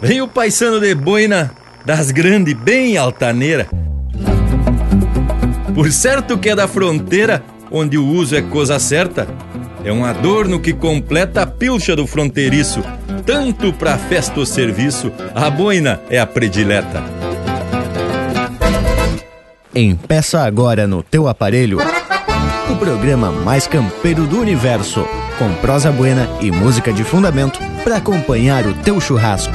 Vem o paisano de boina das grandes, bem altaneira. Por certo que é da fronteira, onde o uso é coisa certa. É um adorno que completa a pilcha do fronteiriço. Tanto pra festa ou serviço, a boina é a predileta. Empeça agora no teu aparelho o programa mais campeiro do universo, com prosa buena e música de fundamento para acompanhar o teu churrasco.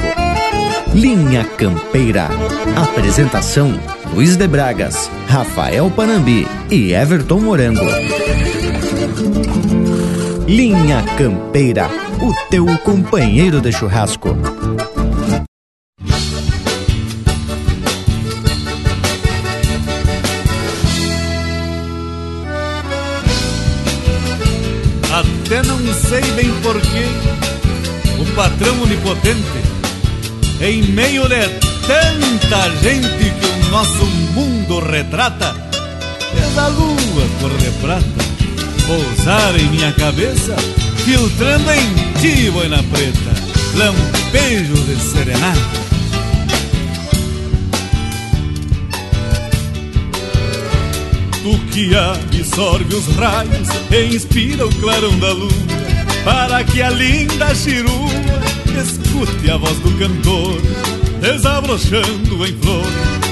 Linha Campeira. Apresentação: Luiz de Bragas, Rafael Panambi e Everton Morango. Linha Campeira, o teu companheiro de churrasco. Até não sei bem porquê, o patrão onipotente, em meio de tanta gente que o nosso mundo retrata, fez a lua cor de prata pousar em minha cabeça, filtrando em ti, boina preta, lampejo de serenata. Tu que absorve os raios e inspira o clarão da lua, para que a linda chirua escute a voz do cantor, desabrochando em flor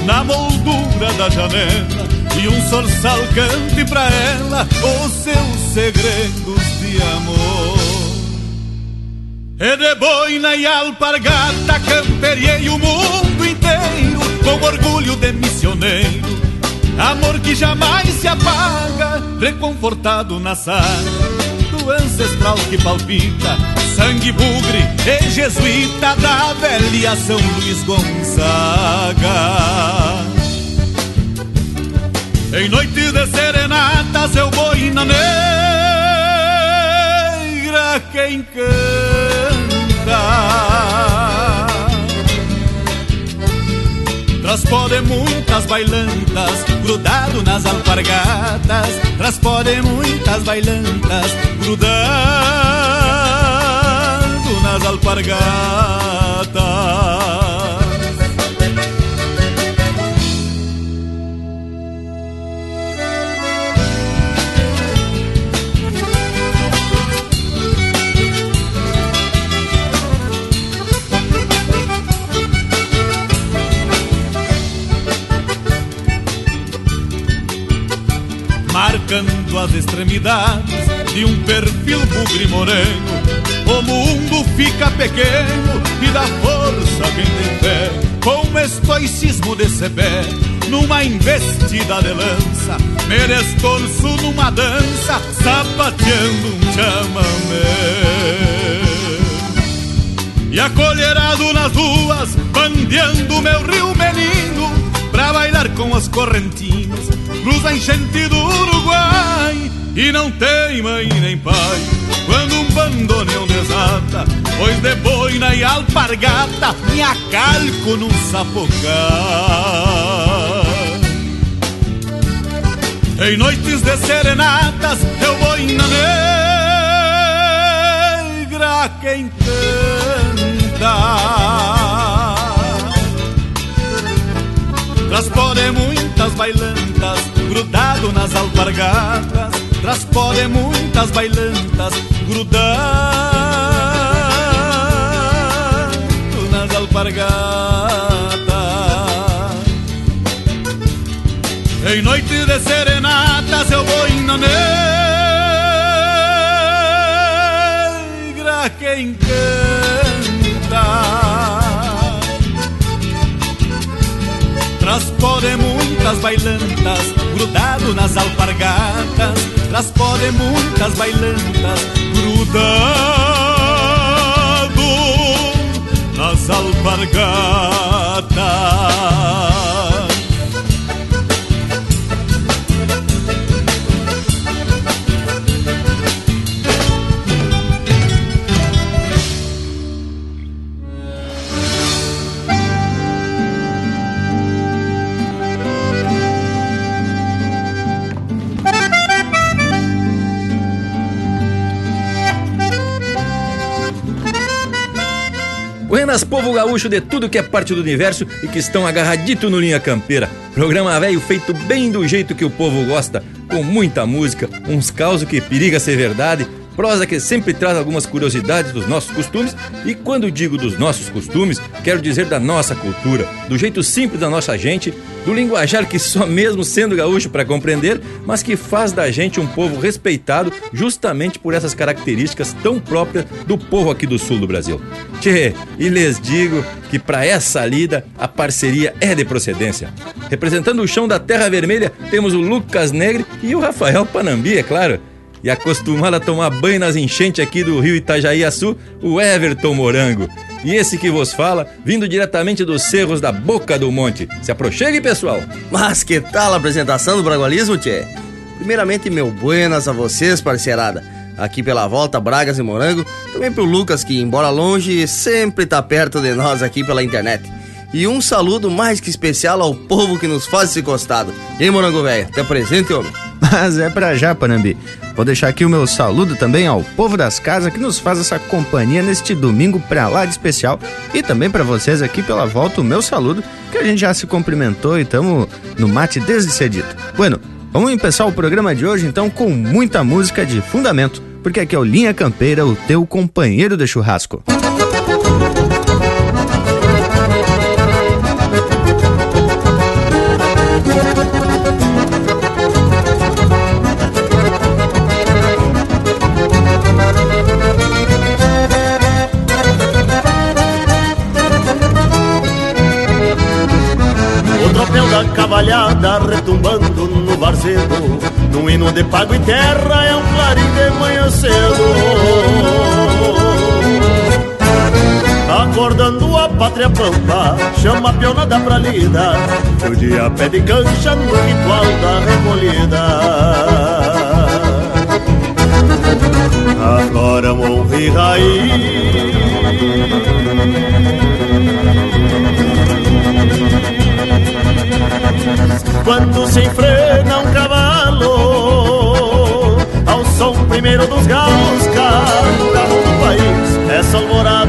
na moldura da janela, e um sorçal cante pra ela os seus segredos de amor. E de boina e alpargata camperiei o mundo inteiro com orgulho de missioneiro Amor que jamais se apaga, reconfortado na sala ancestral que palpita, sangue bugre e jesuíta da velha São Luís Gonzaga. Em noite de serenatas eu boina negra quem canta Transpode muitas bailantas, grudado nas alpargatas. Transpode muitas bailantas, grudado nas alpargatas. Marcando as extremidades de um perfil bugre moreno. O mundo fica pequeno e dá força quem tem fé, com estoicismo de sebé, numa investida de lança, merestorço numa dança, sapateando um chamamé. E acolherado nas ruas, bandeando meu rio menino, pra bailar com as correntinas, cruza enchente do Uruguai e não tem mãe nem pai. Quando um bandoneão desata, pois de boina e alpargata me acalco num sapocar. Em noites de serenatas eu boina negra quem canta. Transpode muitas grudado nas alpargatas. Transpode muitas bailantas, grudado nas alpargatas. Em noite de serenatas eu vou na negra quem canta. Transpode muitas bailantas, grudado nas alpargatas. Transpode muitas bailantas, grudado nas alpargatas. Buenas, povo gaúcho de tudo que é parte do universo e que estão agarradito no Linha Campeira. Programa velho feito bem do jeito que o povo gosta, com muita música, uns causos que periga ser verdade prosa que sempre traz algumas curiosidades dos nossos costumes, e quando digo dos nossos costumes, quero dizer da nossa cultura, do jeito simples da nossa gente, do linguajar que só mesmo sendo gaúcho para compreender, mas que faz da gente um povo respeitado justamente por essas características tão próprias do povo aqui do sul do Brasil. Tchê, e lhes digo que para essa lida a parceria é de procedência. Representando o chão da Terra Vermelha, temos o Lucas Negre e o Rafael Panambi, é claro e acostumado a tomar banho nas enchentes aqui do rio Itajaí-Açu, o Everton Morango. E esse que vos fala, vindo diretamente dos cerros da Boca do Monte. Se aproxime, pessoal! Mas que tal a apresentação do Bragualismo, tchê? Primeiramente, meu buenas a vocês, parceirada. Aqui pela volta, Bragas e Morango. Também pro Lucas, que, embora longe, sempre tá perto de nós aqui pela internet. E um saludo mais que especial ao povo que nos faz esse costado. E Morango Velho, até presente, homem? Mas é pra já, Panambi. Vou deixar aqui o meu saludo também ao povo das casas que nos faz essa companhia neste domingo pra lá de especial. E também para vocês aqui pela volta o meu saludo, que a gente já se cumprimentou e estamos no mate desde cedito. Bueno, vamos começar o programa de hoje então com muita música de fundamento, porque aqui é o Linha Campeira, o teu companheiro de churrasco. Música de pago e terra é um clarim de manhã cedo. Acordando a pátria pampa, chama a pionada pra lida. Que o dia pede cancha no ritual da recolhida. Agora honra raiz. Quando se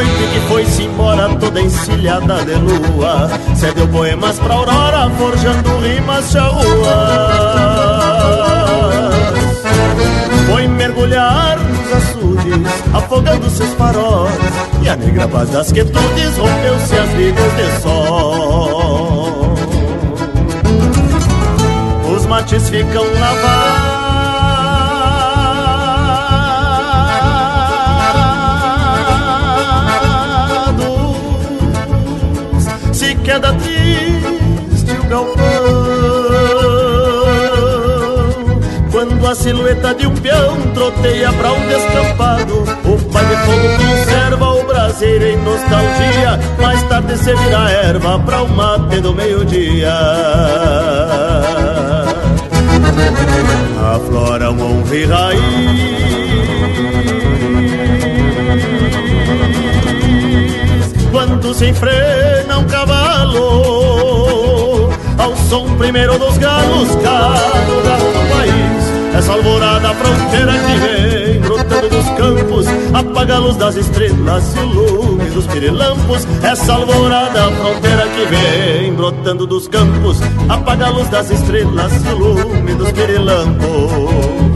noite que foi-se embora toda encilhada de lua. Cedeu poemas pra aurora, forjando rimas charruas Foi mergulhar nos açudes, afogando seus faróis E a negra paz das quietudes rompeu-se as vidas de sol. Os mates ficam lavados queda triste o galpão. Quando a silhueta de um peão troteia pra um descampado O pai de fogo conserva o braseiro em nostalgia. Mais tarde se vira erva pra o mate do meio-dia. Aflora um honra e raiz. Quando se enfrena Ao som primeiro dos galos, galo do país Essa alvorada fronteira que vem brotando dos campos Apaga a luz das estrelas e o lume dos pirilampos Essa alvorada fronteira que vem brotando dos campos Apaga a luz das estrelas e o lume dos pirilampos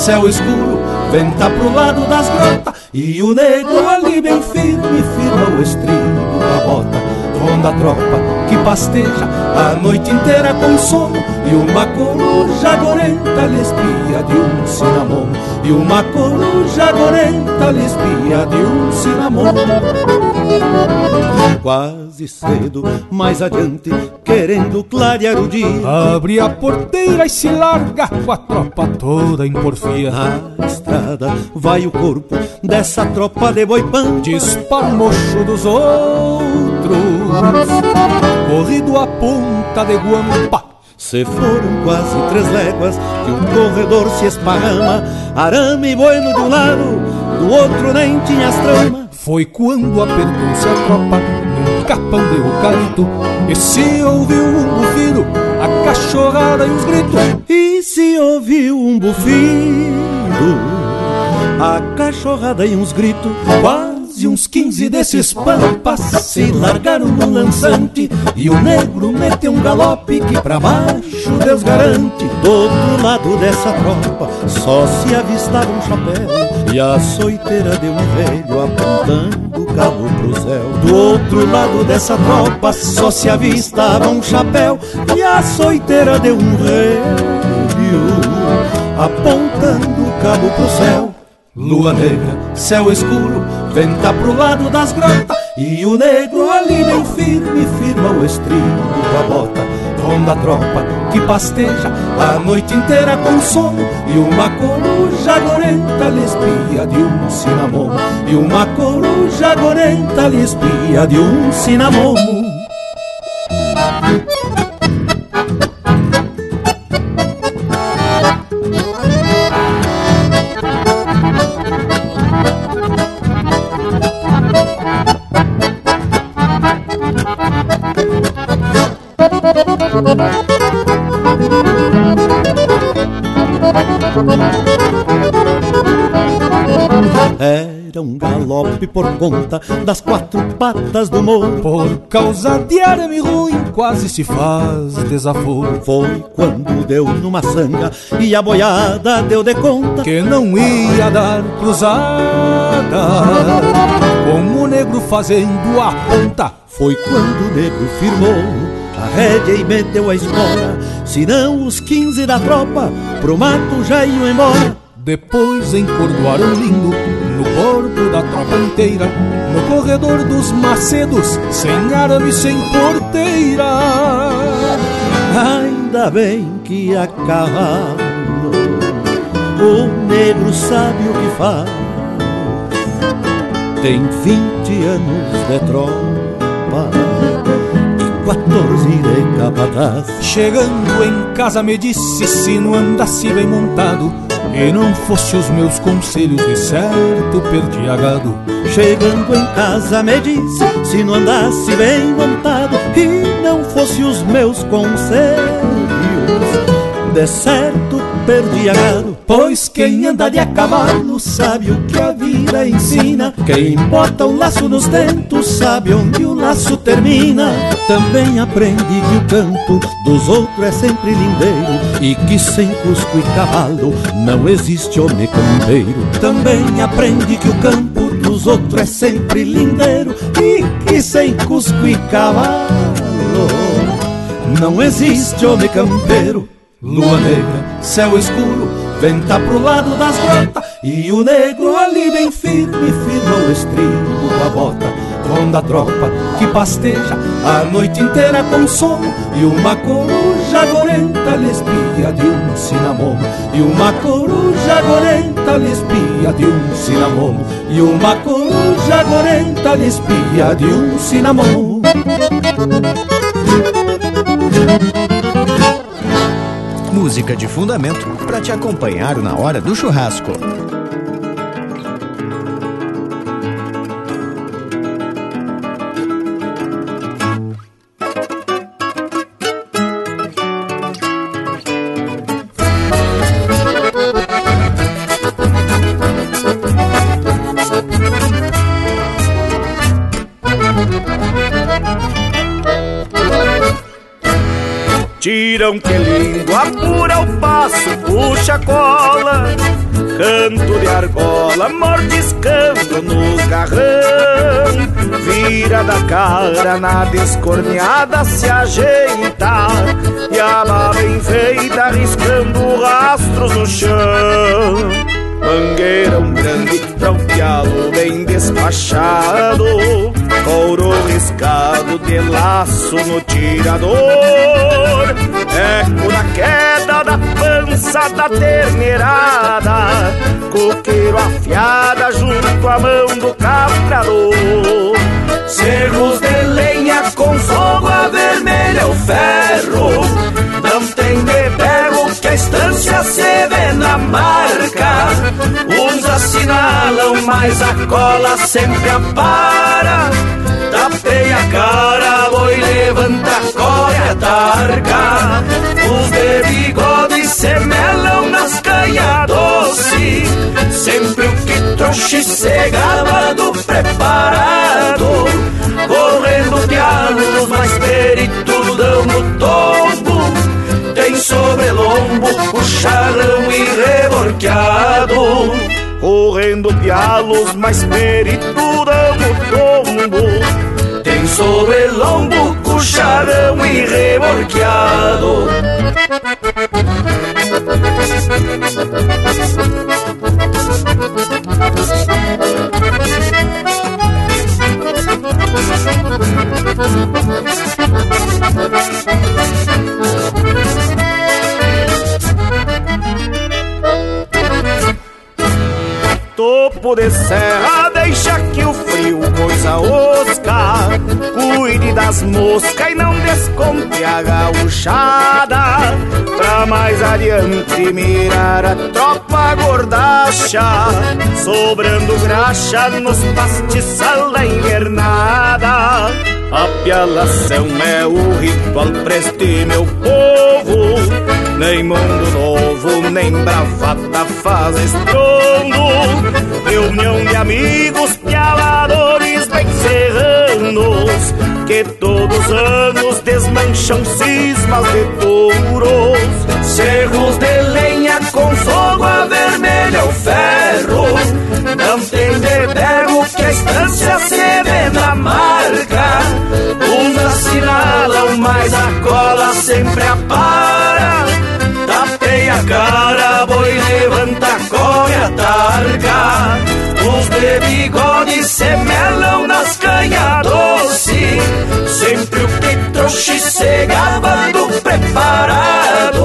céu escuro, venta pro lado das grotas E o negro ali bem firme, firma o estribo da bota. Ronda a tropa que pasteja a noite inteira com sono E uma coruja gorenta lhe espia de um cinamomo E uma coruja gorenta lhe espia de um cinamomo Quase cedo, mais adiante, querendo clarear o dia. Abre a porteira e se larga com a tropa toda em porfia. Na estrada vai o corpo dessa tropa de boipã Dispara o mocho dos outros Corrido a ponta de guampa. Se foram quase três léguas que um corredor se esparrama, arame bueno de um lado, do outro nem tinha as tramas. Foi quando apertou-se a tropa capão de eucalipto e se ouviu um bufido, a cachorrada e os gritos. E se ouviu um bufido, a cachorrada e uns gritos. Quase uns quinze desses pampas se largaram no lançante. E o negro meteu um galope que pra baixo Deus garante. Do outro lado dessa tropa só se avistava um chapéu. E a soiteira de um velho apontando o cabo pro céu. Do outro lado dessa tropa só se avistava um chapéu. E a soiteira de um velho apontando o cabo pro céu. Lua negra, céu escuro, venta pro lado das grotas E o negro ali bem firme firma o estribo da bota Ronda a tropa que pasteja a noite inteira com sono E uma coruja gorenta lhe espia de um cinamomo E uma coruja gorenta lhe espia de um cinamomo Era um galope por conta das quatro patas do morro. Por causa de arame ruim quase se faz desaforo. Foi quando deu numa sanga e a boiada deu de conta Que não ia dar cruzada. Com o negro fazendo a ponta Foi quando o negro firmou a rédea e meteu a espora Senão os quinze da tropa pro mato já iam embora. Depois encordoaram lindo no corpo da tropa inteira No corredor dos macedos, sem arame, sem porteira. Ainda bem que a cavalo O negro sabe o que faz. Tem vinte anos de tropa 14 de capataz Chegando em casa me disse se não andasse bem montado E não fosse os meus conselhos de certo perdi a gado Chegando em casa me disse se não andasse bem montado E não fosse os meus conselhos De certo perdi a gado Pois quem anda de a cavalo sabe o que a vida ensina. Quem bota o laço nos dentos sabe onde o laço termina. Também aprende que o campo dos outros é sempre lindeiro E que sem cusco e cavalo não existe homem campeiro. Também aprende que o campo dos outros é sempre lindeiro E que sem cusco e cavalo não existe homem campeiro Lua negra, céu escuro, venta pro lado das grotas E o negro ali bem firme, firma o estribo da bota Ronda a tropa que pasteja a noite inteira com sono E uma coruja gorenta lhe espia de um cinamomo E uma coruja gorenta lhe espia de um cinamomo E uma coruja gorenta lhe espia de um cinamomo Música de fundamento para te acompanhar na hora do churrasco. Tiram que lindo, apura o passo, puxa a cola. Canto de argola, mordiscando no garrão. Vira da cara na descorneada se ajeita. E a lá bem feita riscando rastros no chão. Mangueirão grande pialo bem despachado. Couro riscado de laço no tirador Eco na queda da pança da terneirada. Coqueiro afiada junto à mão do caprador. Cerros de lenha com fogo a vermelha o ferro. Não tem de que a estância se vê na marca. Uns assinalam, mas a cola sempre apara Tapei a cara, boi levanta, a targa. Os de bigode se melam nas canhas doce. Sempre o que trouxe cegava do preparado. Correndo pianos, mais peritudão no tombo. Tem sobrelombo, o charrão e reborqueado. Correndo pialos, mais peritudão no tombo Tem sobrelombo, cucharão e reborqueado Topo de serra, deixa que o coisa osca Cuide das moscas e não desconte a gauchada. Pra mais adiante mirar a tropa gordacha. Sobrando graxa nos pastiçal da invernada. A pialação é o ritual preste meu povo. Nem mundo novo, nem bravata faz estrondo. Reunião de amigos, pialadores bem serranos Que todos os anos desmancham cismas de touros Cerros de lenha com fogo a vermelha o ferro. Não tem de pego que a estância se vê na marca. Uns assinalam, mas a cola sempre apara a cara, boi levanta, corre a targa Os de bigode se nas canhas doce Sempre o que trouxe cegava do preparado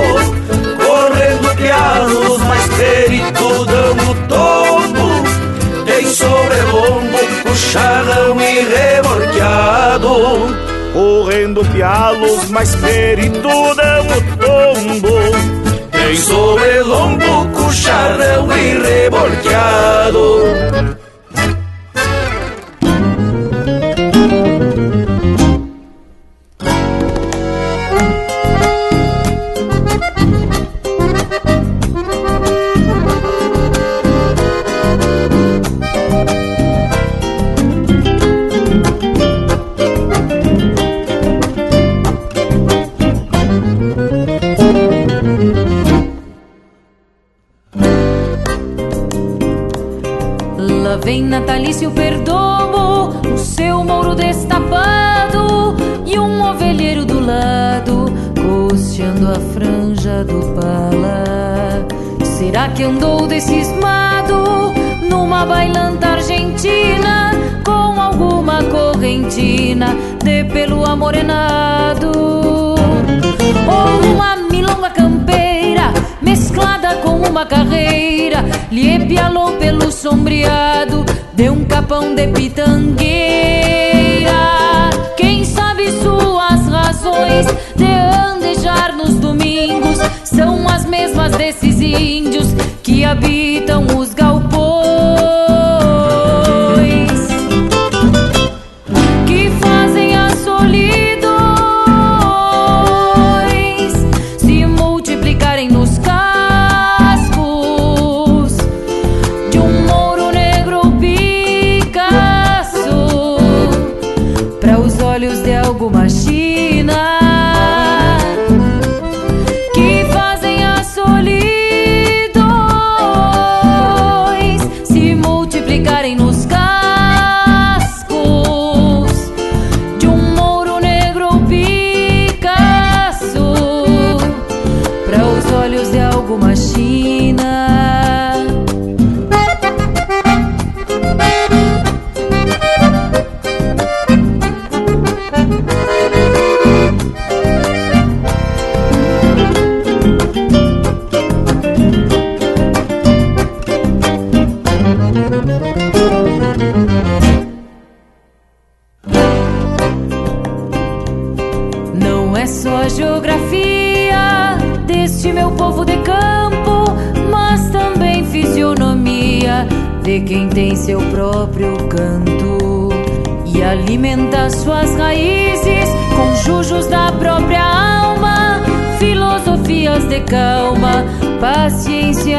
Correndo pianos, mais peritudão no tombo Tem sobrelombo, puxadão e reborqueado Correndo pialos, mais peritudão no tombo Tem sobrelombo, cucharão e reborqueado Lá vem natalício perdomo, o seu mouro destapado e um ovelheiro do lado, costeando a franja do pala. Será que andou decismado numa bailanta argentina com alguma correntina de pelo amorenado? Ou uma milonga campeira mesclada com uma carreira, lhe pialou pelo sombreado de um capão de pitangueira. Quem sabe suas razões de andejar nos domingos são as mesmas desses índios que habitam os galpões.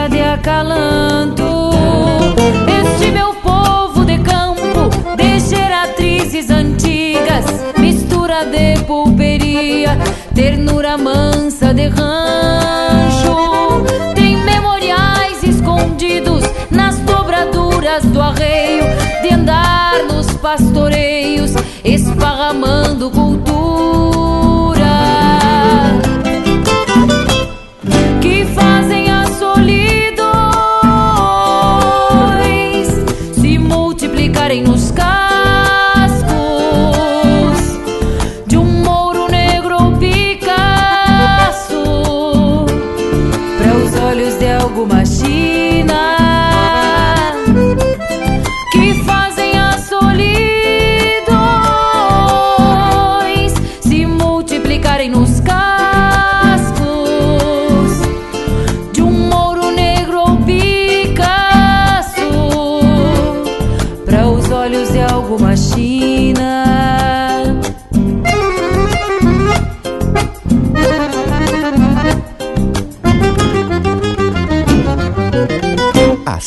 De acalanto.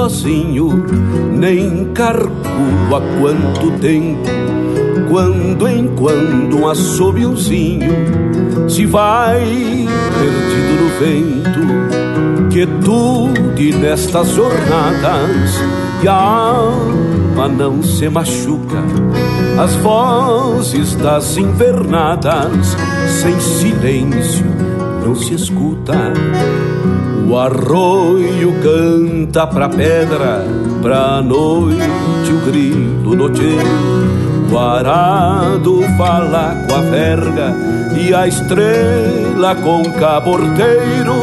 sozinho, nem calculo há quanto tempo. Quando em quando um assobiozinho se vai perdido no vento. Quietude nestas jornadas e a alma não se machuca. As vozes das invernadas sem silêncio não se escuta. O arroio canta pra pedra, pra noite o grito noiteiro. O arado fala com a verga e a estrela com caborteiro.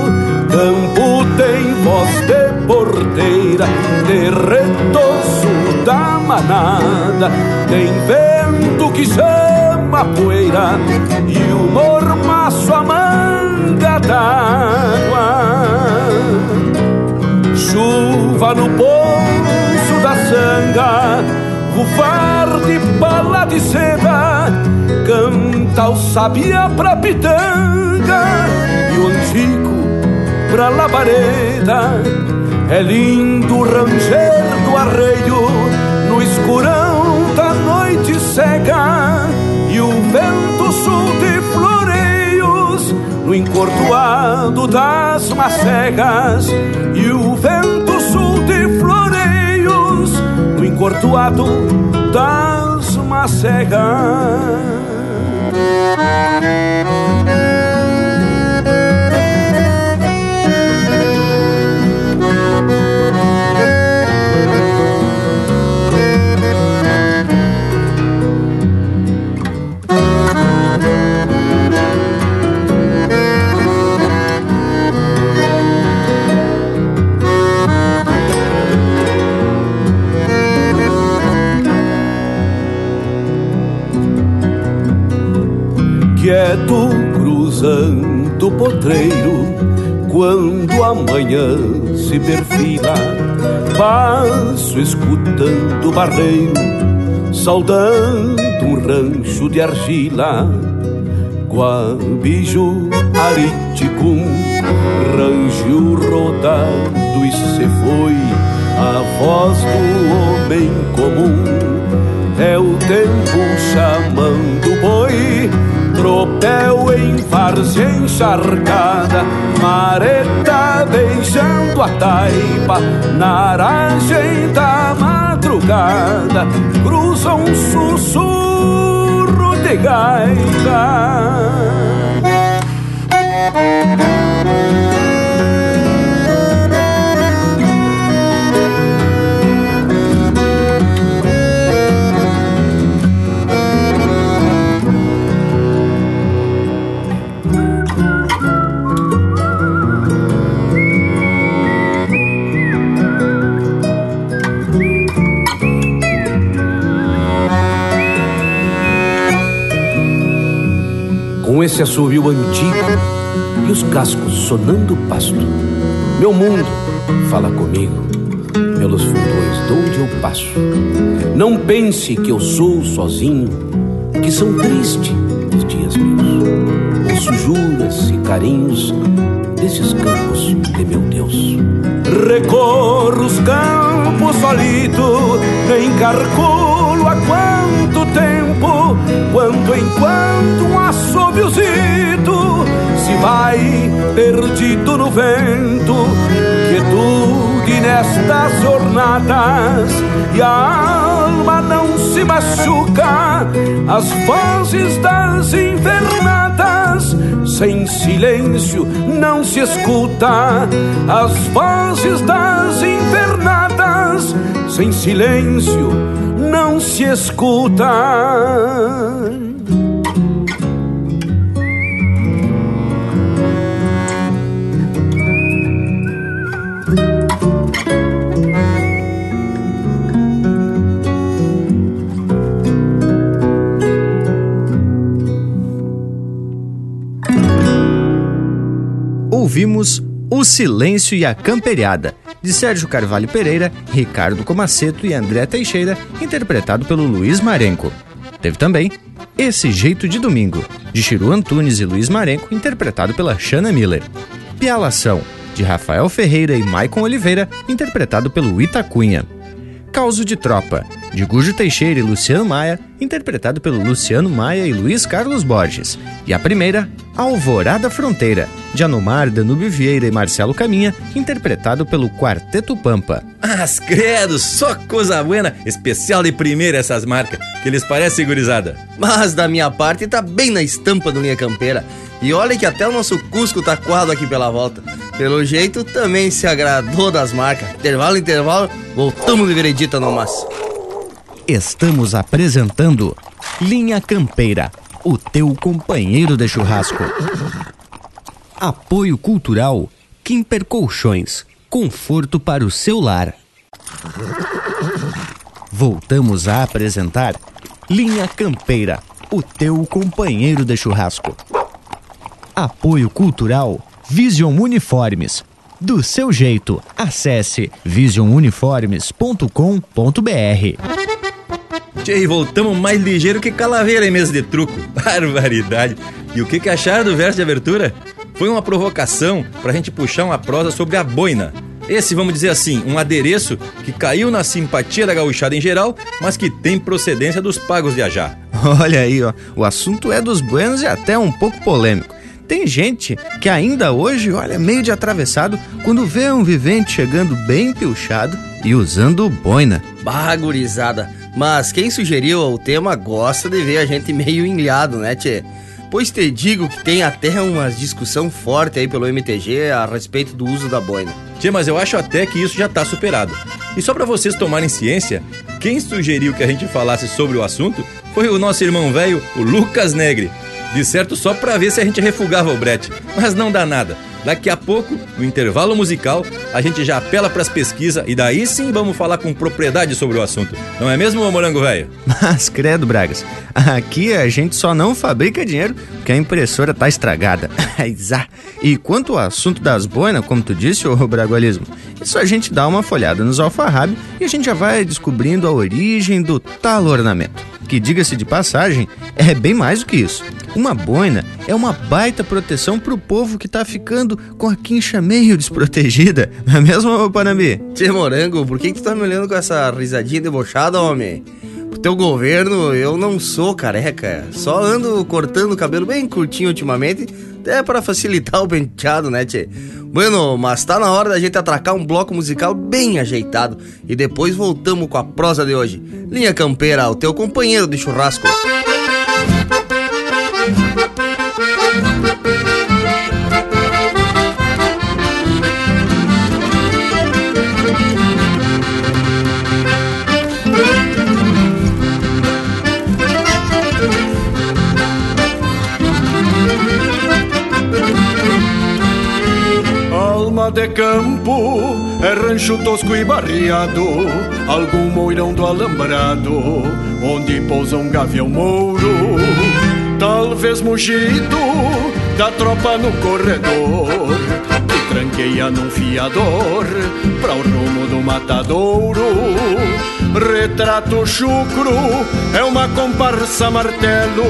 Campo tem voz de porteira, de retoço da manada. Tem vento que chama a poeira e o mormaço a Chuva no poço da sanga, rufar de bala de seda, canta o sabia pra pitanga e o antigo pra labareda. É lindo ranger do arreio no escurão da noite cega e o vento sul de floreios no encordoado das macegas e o vento no encordoado das macegas. Cruzando o potreiro, quando amanhã se perfila, passo escutando o barreiro, saudando um rancho de argila. Guabiju, Ariticum, rancho rodado e se foi a voz do homem comum. É o tempo chamando o boi, tropel em várzea encharcada, mareta beijando a taipa, na aragem da madrugada, cruza um sussurro de gaita. Esse assovio antigo e os cascos sonando pasto. Meu mundo fala comigo pelos fundões de onde eu passo. Não pense que eu sou sozinho, que são tristes os dias meus. Ouço juras e carinhos desses campos de meu Deus. Recorro os campos solito, encarcolo a quanto tempo, quanto enquanto um assobiozito se vai perdido no vento, quietude nestas jornadas e a alma não se machuca, as vozes das invernadas sem silêncio não se escuta as vozes das invernadas, sem silêncio não se escuta. Ouvimos O Silêncio e a Camperiada, de Sérgio Carvalho Pereira, Ricardo Comaceto e André Teixeira, interpretado pelo Luiz Marenco. Teve também Esse Jeito de Domingo, de Chiru Antunes e Luiz Marenco, interpretado pela Shanna Miller. Pialação, de Rafael Ferreira e Maicon Oliveira, interpretado pelo Itacunha. Causo de Tropa, de Gujo Teixeira e Luciano Maia, interpretado pelo Luciano Maia e Luiz Carlos Borges. E a primeira, Alvorada Fronteira, de Anomar, Danúbio Vieira e Marcelo Caminha, interpretado pelo Quarteto Pampa. As credos, só coisa buena, especial de primeira essas marcas, que eles parecem gurizada. Mas da minha parte tá bem na estampa do Linha Campeira. E olha que até o nosso Cusco tá coado aqui pela volta. Pelo jeito, também se agradou das marcas. Intervalo, intervalo, voltamos de veredita no mas. Estamos apresentando Linha Campeira, o teu companheiro de churrasco. Apoio Cultural Kimper Colchões, conforto para o seu lar. Voltamos a apresentar Linha Campeira, o teu companheiro de churrasco. Apoio Cultural Vision Uniformes. Do seu jeito, acesse visionuniformes.com.br. Tchê, voltamos mais ligeiro que calaveira em mesa de truco. Barbaridade. E o que, que acharam do verso de abertura? Foi uma provocação pra gente puxar uma prosa sobre a boina. Esse, vamos dizer assim, um adereço que caiu na simpatia da gauchada em geral, mas que tem procedência dos pagos de Ajá. Olha aí, ó, o assunto é dos buenos e até um pouco polêmico. Tem gente que ainda hoje olha meio de atravessado quando vê um vivente chegando bem pilchado e usando boina. Bagurizada. Mas quem sugeriu o tema gosta de ver a gente meio enliado, né, tchê? Pois te digo que tem até uma discussão forte aí pelo MTG a respeito do uso da boina. Tchê, mas eu acho até que isso já tá superado. E só para vocês tomarem ciência, quem sugeriu que a gente falasse sobre o assunto foi o nosso irmão velho, o Lucas Negre. De certo só pra ver se a gente refugava o brete. Mas não dá nada. Daqui a pouco, no intervalo musical, a gente já apela pras pesquisas e daí sim vamos falar com propriedade sobre o assunto. Não é mesmo, morango velho? Mas credo, Bragas, aqui a gente só não fabrica dinheiro porque a impressora tá estragada. E quanto ao assunto das boinas, como tu disse, ô Bragualismo, isso a gente dá uma folhada nos alfarrábios e a gente já vai descobrindo a origem do tal ornamento. Que, diga-se de passagem, é bem mais do que isso. Uma boina é uma baita proteção pro povo que tá ficando com a quincha meio desprotegida, não é mesmo, Panambi? Tchê Morango, por que, que tu tá me olhando com essa risadinha debochada, homem? Pro teu governo, eu não sou careca. Só ando cortando o cabelo bem curtinho ultimamente, até para facilitar o penteado, né, tchê? Bueno, mas tá na hora da gente atracar um bloco musical bem ajeitado e depois voltamos com a prosa de hoje. Linha Campeira, o teu companheiro de churrasco. De campo, é rancho tosco e barriado, algum moirão do alambrado, onde pousa um gavião mouro, talvez mugido da tropa no corredor, que tranqueia num fiador, pra o rumo do matadouro. Retrato chucro é uma comparsa martelo,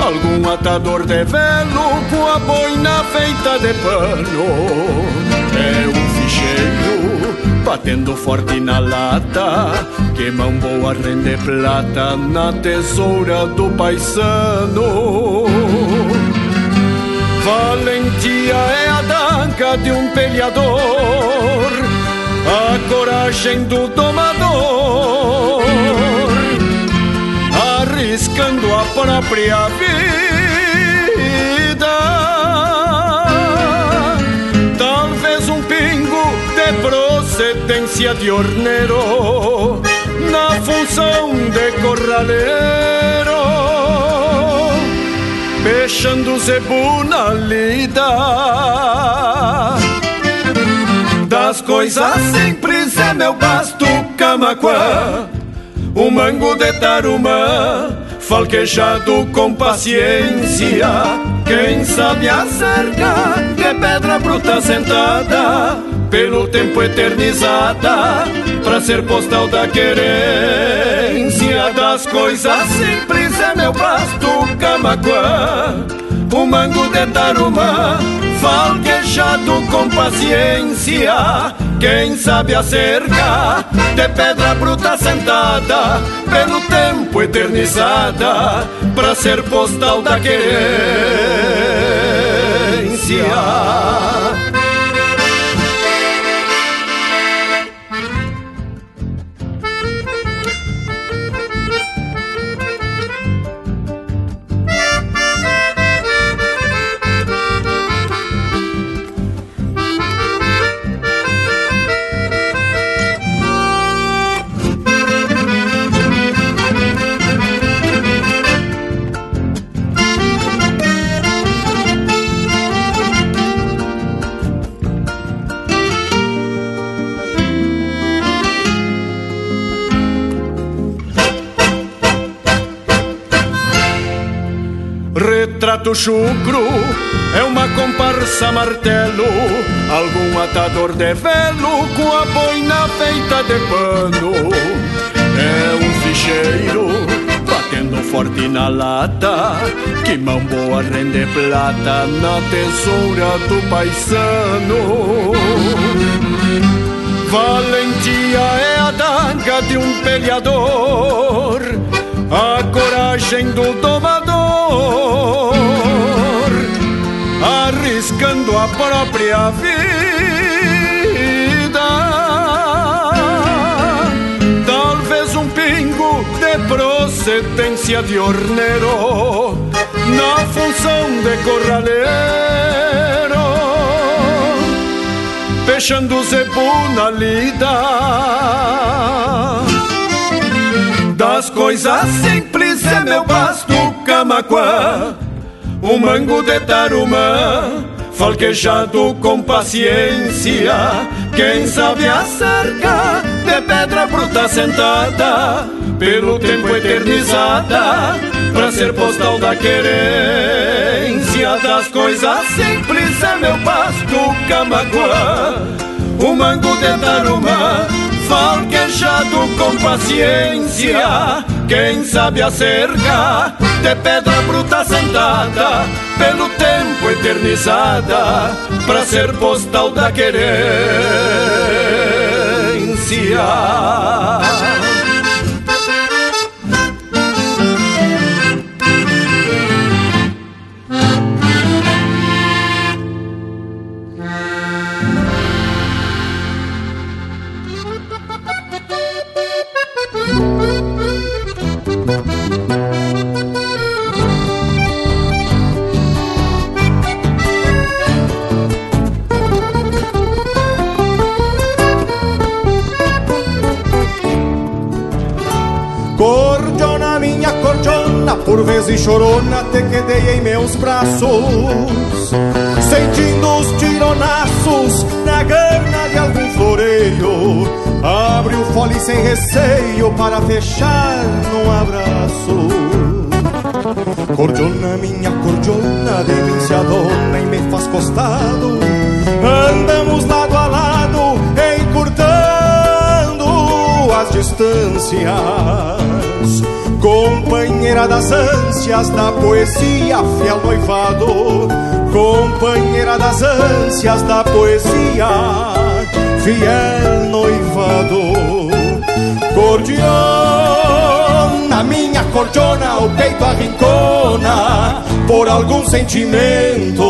algum atador de velo com a boina feita de pano. Batendo forte na lata, que mão boa rende plata na tesoura do paisano. Valentia é a danca de um peleador, a coragem do domador, arriscando a própria vida. De horneiro, na função de corraleiro fechando zebu na lida. Das coisas simples é meu basto camaquã, o mango de tarumã, falquejado com paciência. Quem sabe acerca de pedra bruta sentada, pelo tempo eternizada, pra ser postal da querência das coisas simples é meu basto camaquã, o mango de tarumã, falquejado com paciência. Quem sabe acerca de pedra bruta sentada, pelo tempo eternizada, pra ser postal da querência. Retrato chucro é uma comparsa martelo, algum atador de velo com a boina feita de pano. É um ficheiro batendo forte na lata, que mão boa rende plata na tesoura do paisano. Valentia é a daga de um peleador, a coragem do domador, arriscando a própria vida. Talvez um pingo de procedência de horneiro, na função de corraleiro fechando zebu na lida. Das coisas simples é meu basto o mango de tarumã, falquejado com paciência. Quem sabe acerca de pedra bruta sentada, pelo tempo eternizada, pra ser postal da querência. Das coisas simples é meu basto camaquã, o mango de tarumã, falquejado com paciência. Quem sabe acerca de pedra bruta sentada, pelo tempo eternizada, pra ser postal da querência. Chorona te quedei em meus braços, sentindo os tironaços na gana de algum floreio. Abre o fole sem receio para fechar num abraço. Cordiona, minha cordiona, de mim e me faz costado. Andamos lado a lado, encurtando as distâncias. Companheira das ânsias da poesia, fiel noivado. Companheira das ânsias da poesia, fiel noivado. Cordiona, minha cordiona, o peito arrincona por algum sentimento.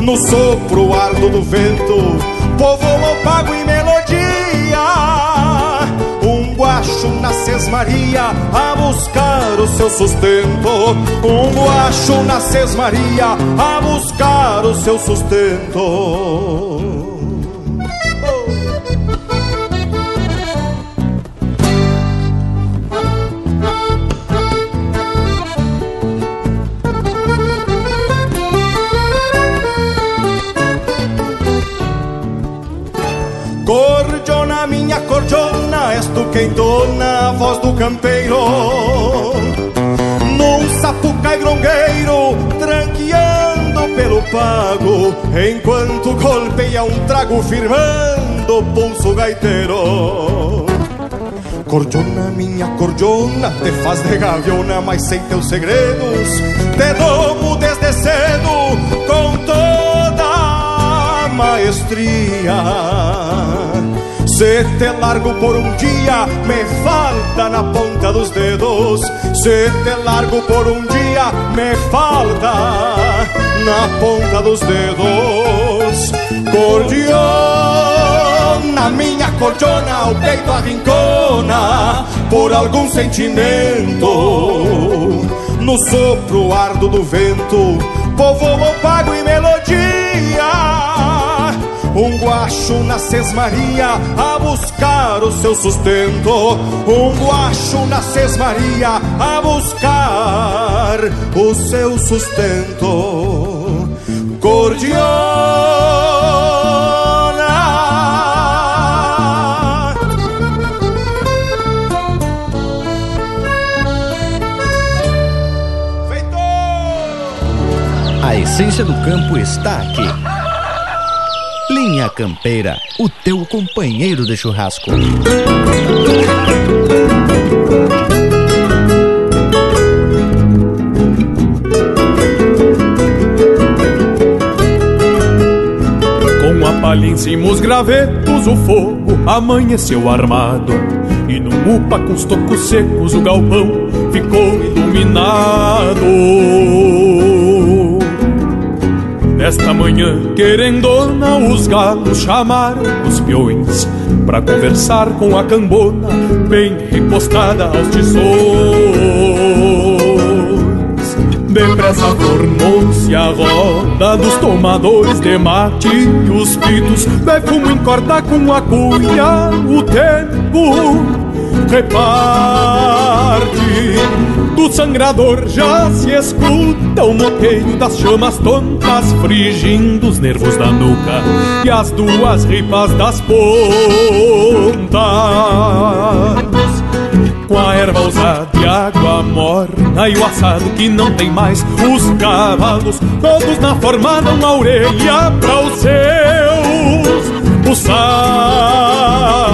No sopro ardo do vento, povo opago e Guacho na sesmaria a buscar o seu sustento. Um guacho na sesmaria a buscar o seu sustento. Voz do campeiro. Num sapucai grongueiro, tranqueando pelo pago, enquanto golpeia um trago firmando o pulso gaiteiro. Cordiona, minha cordiona, te faz de gaviona, mas sem teus segredos, te domo desde cedo com toda a maestria. Se te largo por um dia, me falta na ponta dos dedos. Se te largo por um dia, me falta na ponta dos dedos. Cordiona, minha cordiona, o peito arrincona por algum sentimento. No sopro ardo do vento, povo opago e melodia. Um guacho na sesmaria a buscar o seu sustento. Um guacho na sesmaria a buscar o seu sustento. Cordiona. A essência do campo está aqui. Campeira, o teu companheiro de churrasco. Com a palha em cima os gravetos, o fogo amanheceu armado. E num upa com os tocos secos, o galpão ficou iluminado. Nesta manhã, querendona, os galos chamaram os peões Pra conversar com a cambona, bem recostada aos tições Depressa formou-se a roda dos tomadores de mate E os pitos. Vai fumo encorta com a cunha O tempo reparte. Do sangrador já se escuta o moteio das chamas tontas Frigindo os nervos da nuca e as duas ripas das pontas. Com a erva usada e água morna e o assado que não tem mais os cavalos todos na forma dão a orelha para os seus buçais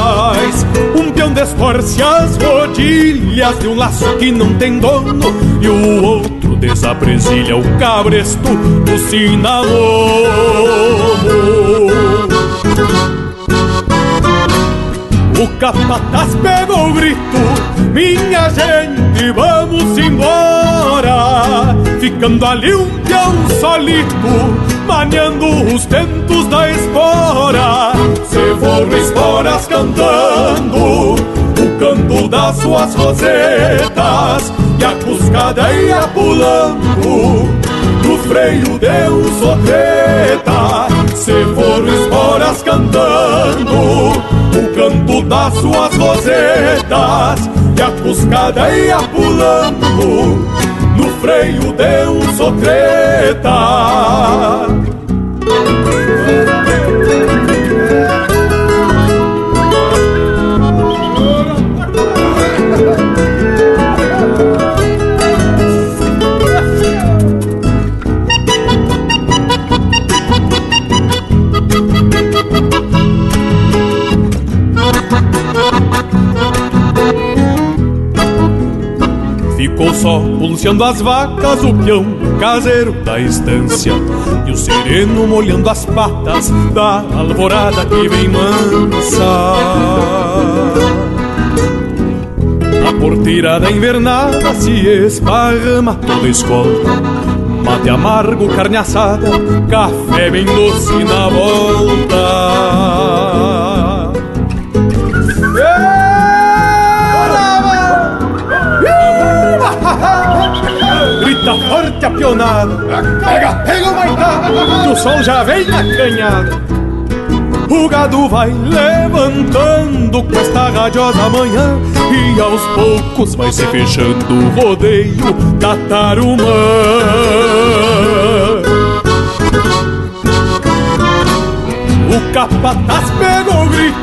destorce as rodilhas de um laço que não tem dono e o outro desapresilha o cabresto do cinamomo o capataz pegou o grito, minha gente, vamos embora. Ficando ali um peão solito, maniando os tentos da espora. Se foram esporas cantando, canto das suas rosetas, e a cuscadeia pulando, no freio deu sotreta. Se foram esporas cantando, o canto das suas rosetas e a cuscada ia pulando no freio de um só pulseando as vacas o peão caseiro da estância E o sereno molhando as patas da alvorada que vem mansa. A porteira da invernada se esparrama toda escolta Mate amargo, carne assada, café bem doce na volta forte a pionada. Pega, pega o maitá, o sol já vem acanhado. O gado vai levantando com esta radiosa manhã. E aos poucos vai se fechando o rodeio da tarumã. O capataz pegou o grito.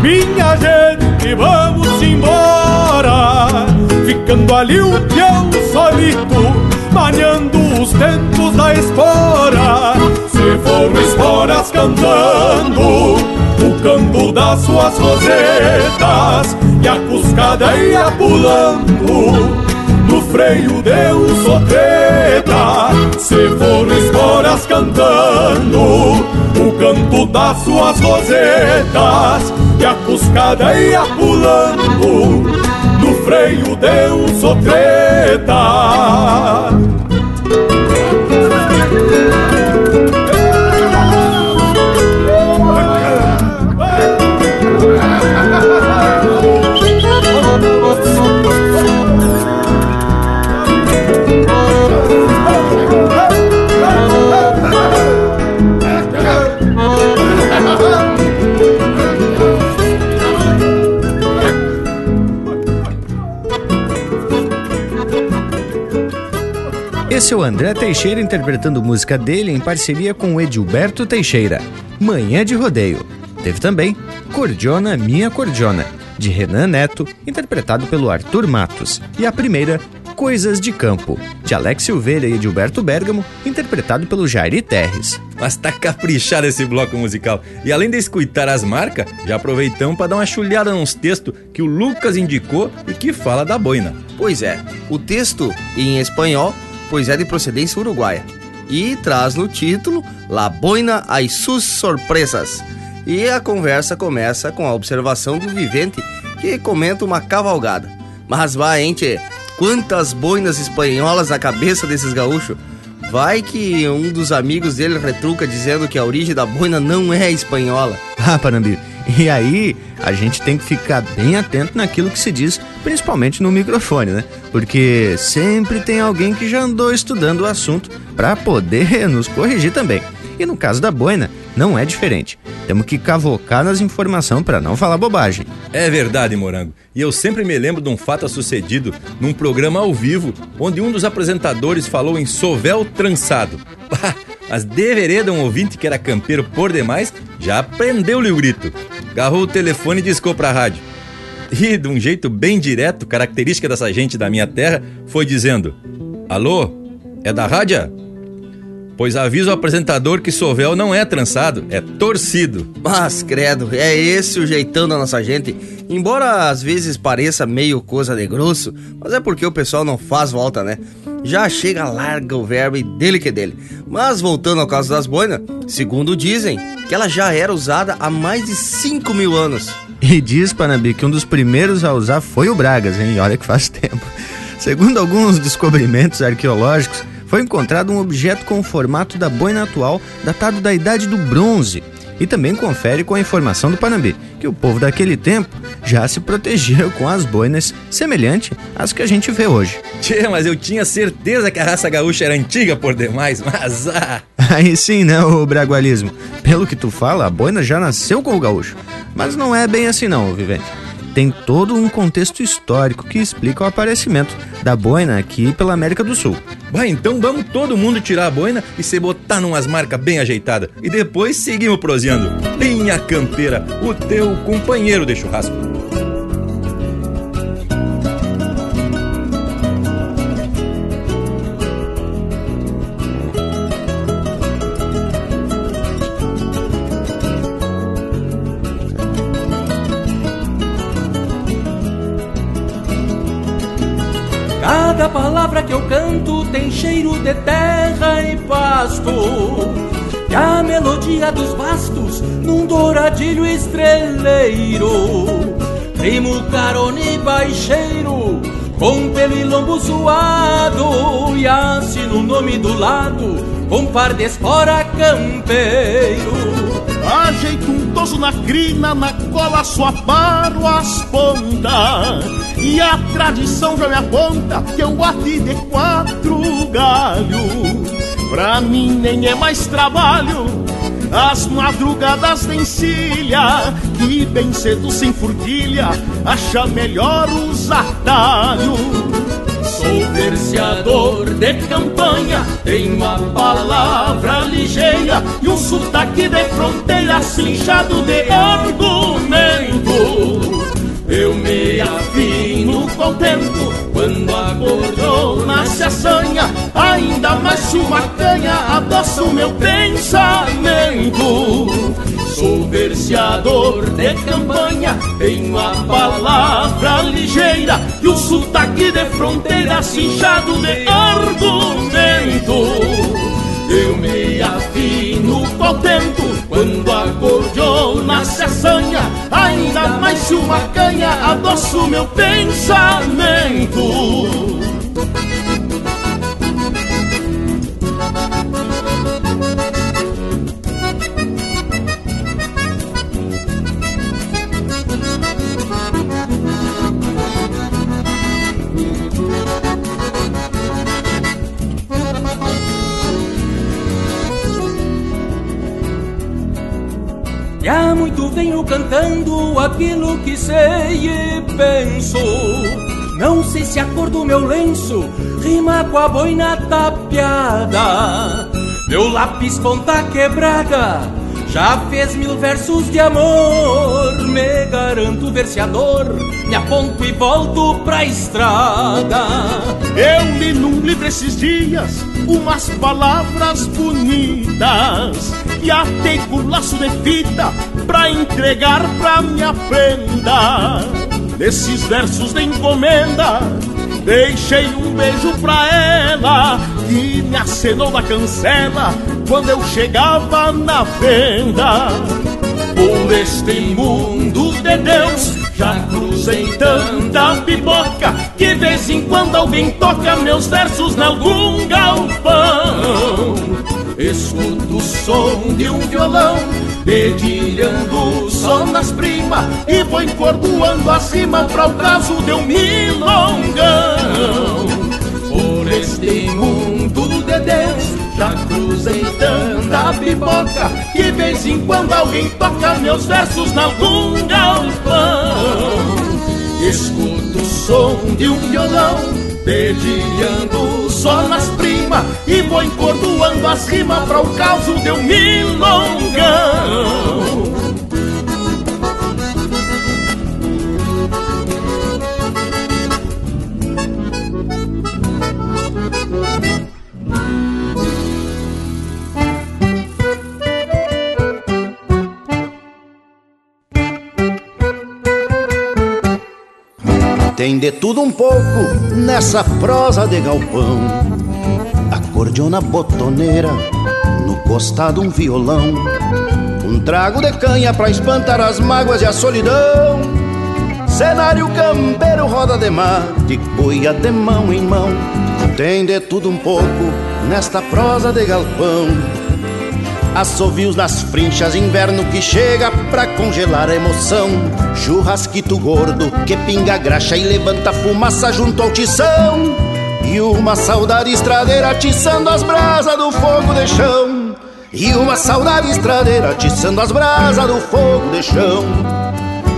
Minha gente, vamos embora. Ficando ali o peão solito Manhando os tentos da espora Se foram esporas cantando O canto das suas rosetas E a cuscada ia pulando no freio de um sotreta Se foram esporas cantando O canto das suas rosetas E a cuscada ia pulando no freio de um sotreta. Esse é o André Teixeira interpretando música dele em parceria com o Edilberto Teixeira, Manhã de Rodeio. Teve também Cordiona Minha Cordiona, de Renan Neto, interpretado pelo Arthur Matos. E a primeira, Coisas de Campo, de Alex Silveira e Edilberto Bergamo, interpretado pelo Jairi Terres. Mas tá caprichado esse bloco musical. E além de escutar as marcas, já aproveitamos para dar uma chulhada nos textos que o Lucas indicou e que fala da boina. Pois é, o texto em espanhol pois é de procedência uruguaia. E traz no título La Boina as suas surpresas. E a conversa começa com a observação do vivente que comenta uma cavalgada. Mas vai, ente, quantas boinas espanholas na cabeça desses gaúchos? Vai que um dos amigos dele retruca dizendo que a origem da boina não é espanhola. Ah, Panambi, e aí a gente tem que ficar bem atento naquilo que se diz, principalmente no microfone, né? Porque sempre tem alguém que já andou estudando o assunto para poder nos corrigir também. E no caso da boina, não é diferente. Temos que cavocar nas informações para não falar bobagem. É verdade, Morango. E eu sempre me lembro de um fato sucedido num programa ao vivo, onde um dos apresentadores falou em sovel trançado. Mas de vereda, um ouvinte que era campeiro por demais já prendeu-lhe o grito. Garrou o telefone e discou pra rádio. E, de um jeito bem direto, característica dessa gente da minha terra, foi dizendo: Alô, é da rádio? Pois avisa o apresentador que Sovel não é trançado, é torcido. Mas, credo, é esse o jeitão da nossa gente. Embora às vezes pareça meio coisa de grosso, mas é porque o pessoal não faz volta, né? Já chega, larga o verbo e dele que dele. Mas voltando ao caso das boinas, segundo dizem, que ela já era usada há mais de 5 mil anos. E diz, Panabi, que um dos primeiros a usar foi o Bragas, hein? Olha que faz tempo. Segundo alguns descobrimentos arqueológicos, foi encontrado um objeto com o formato da boina atual, datado da Idade do Bronze. E também confere com a informação do Panambi, que o povo daquele tempo já se protegia com as boinas semelhante às que a gente vê hoje. Tchê, mas eu tinha certeza que a raça gaúcha era antiga por demais, mas ah... Aí sim, né, o bragualismo. Pelo que tu fala, a boina já nasceu com o gaúcho. Mas não é bem assim não, Vivente. Tem todo um contexto histórico que explica o aparecimento da boina aqui pela América do Sul. Vai, então vamos todo mundo tirar a boina e se botar numas marcas bem ajeitadas. E depois seguimos proseando. Linha Campeira, o teu companheiro de churrasco. Tem cheiro de terra e pasto. E a melodia dos bastos num douradilho estreleiro. Primo carone baixeiro, com pelo e lombo zoado. E assino o nome do lado, com par de espora campeiro. Ajeito um toso na crina, na cola só paro as pontas. E a tradição já me aponta que eu bati de quatro galhos. Pra mim nem é mais trabalho as madrugadas de encilha Que bem cedo sem furquilha acha melhor os atalhos Sou verseador de campanha, tenho uma palavra ligeira e um sotaque de fronteira cinchado de argumento. Eu me afino contento quando a cordona se assanha, ainda mais uma canha adoça o meu pensamento. Sou verseador de campanha, tenho a palavra ligeira e o sotaque de fronteira cinchado de argumento. Eu me afino contento quando a cordiona se assanha, ainda mais uma canha adoça o meu pensamento. Venho cantando aquilo que sei e penso. Não sei se a cor do meu lenço rima com a boina tapeada. Meu lápis ponta quebrada já fez mil versos de amor. Me garanto verseador, me aponto e volto pra estrada. Eu li num livro esses dias umas palavras bonitas e atei com laço de fita pra entregar pra minha prenda. Nesses versos de encomenda, deixei um beijo pra ela que me acenou na cancela quando eu chegava na venda. Por este mundo de Deus já cruzei tanta pipoca que de vez em quando alguém toca meus versos em algum galpão. Escuto o som de um violão dedilhando só nas primas e vou encordoando acima para o caso de um milongão. Por este mundo de Deus já cruzei tanta pipoca Que vez em quando alguém toca meus versos em algum galpão Escuto o som de um violão Dedilhando só nas primas E vou encordoando as rimas para o caos de um milongão Tem de tudo um pouco nessa prosa de galpão. Acordeona botoneira, no costado um violão. Um trago de canha pra espantar as mágoas e a solidão. Cenário campeiro, roda de mar, de boia de mão em mão. Tem de tudo um pouco nesta prosa de galpão. Assovios nas frinchas, inverno que chega pra congelar a emoção. Churrasquito gordo que pinga graxa e levanta fumaça junto ao tição. E uma saudade estradeira atiçando as brasas do fogo de chão. E uma saudade estradeira atiçando as brasas do fogo de chão.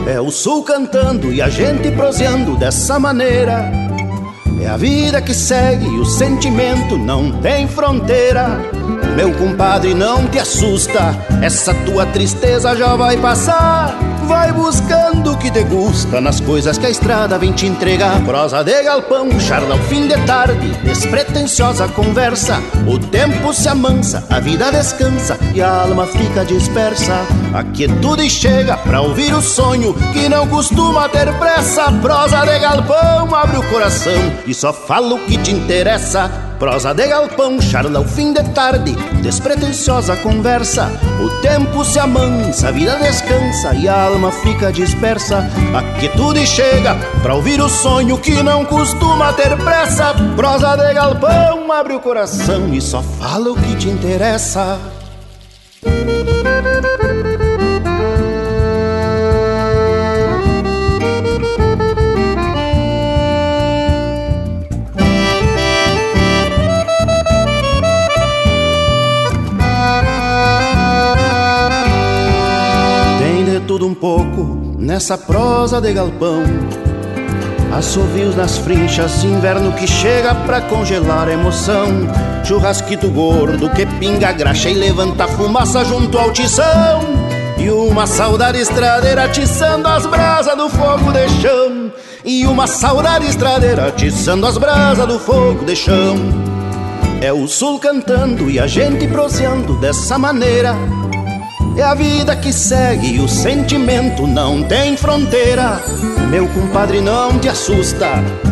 É o sul cantando e a gente proseando dessa maneira. A vida que segue o sentimento não tem fronteira. Meu compadre, não te assusta, essa tua tristeza já vai passar. Vai buscando o que te gusta nas coisas que a estrada vem te entregar. Prosa de galpão, charla ao fim de tarde, despretensiosa conversa. O tempo se amansa, a vida descansa e a alma fica dispersa. A quietude chega pra ouvir o sonho que não costuma ter pressa. Prosa de galpão, abre o coração e só fala o que te interessa. Prosa de galpão, charla ao fim de tarde, despretensiosa conversa. O tempo se amansa, a vida descansa e a alma fica dispersa. A quietude chega pra ouvir o sonho que não costuma ter pressa. Prosa de galpão, abre o coração e só fala o que te interessa. Um pouco nessa prosa de galpão. Assovios nas frinchas, inverno que chega pra congelar a emoção. Churrasquito gordo que pinga graxa e levanta fumaça junto ao tição. E uma saudade estradeira atiçando as brasas do fogo de chão. E uma saudade estradeira atiçando as brasas do fogo de chão. É o sul cantando e a gente proseando dessa maneira. É a vida que segue o sentimento não tem fronteira. Meu compadre, não te assusta,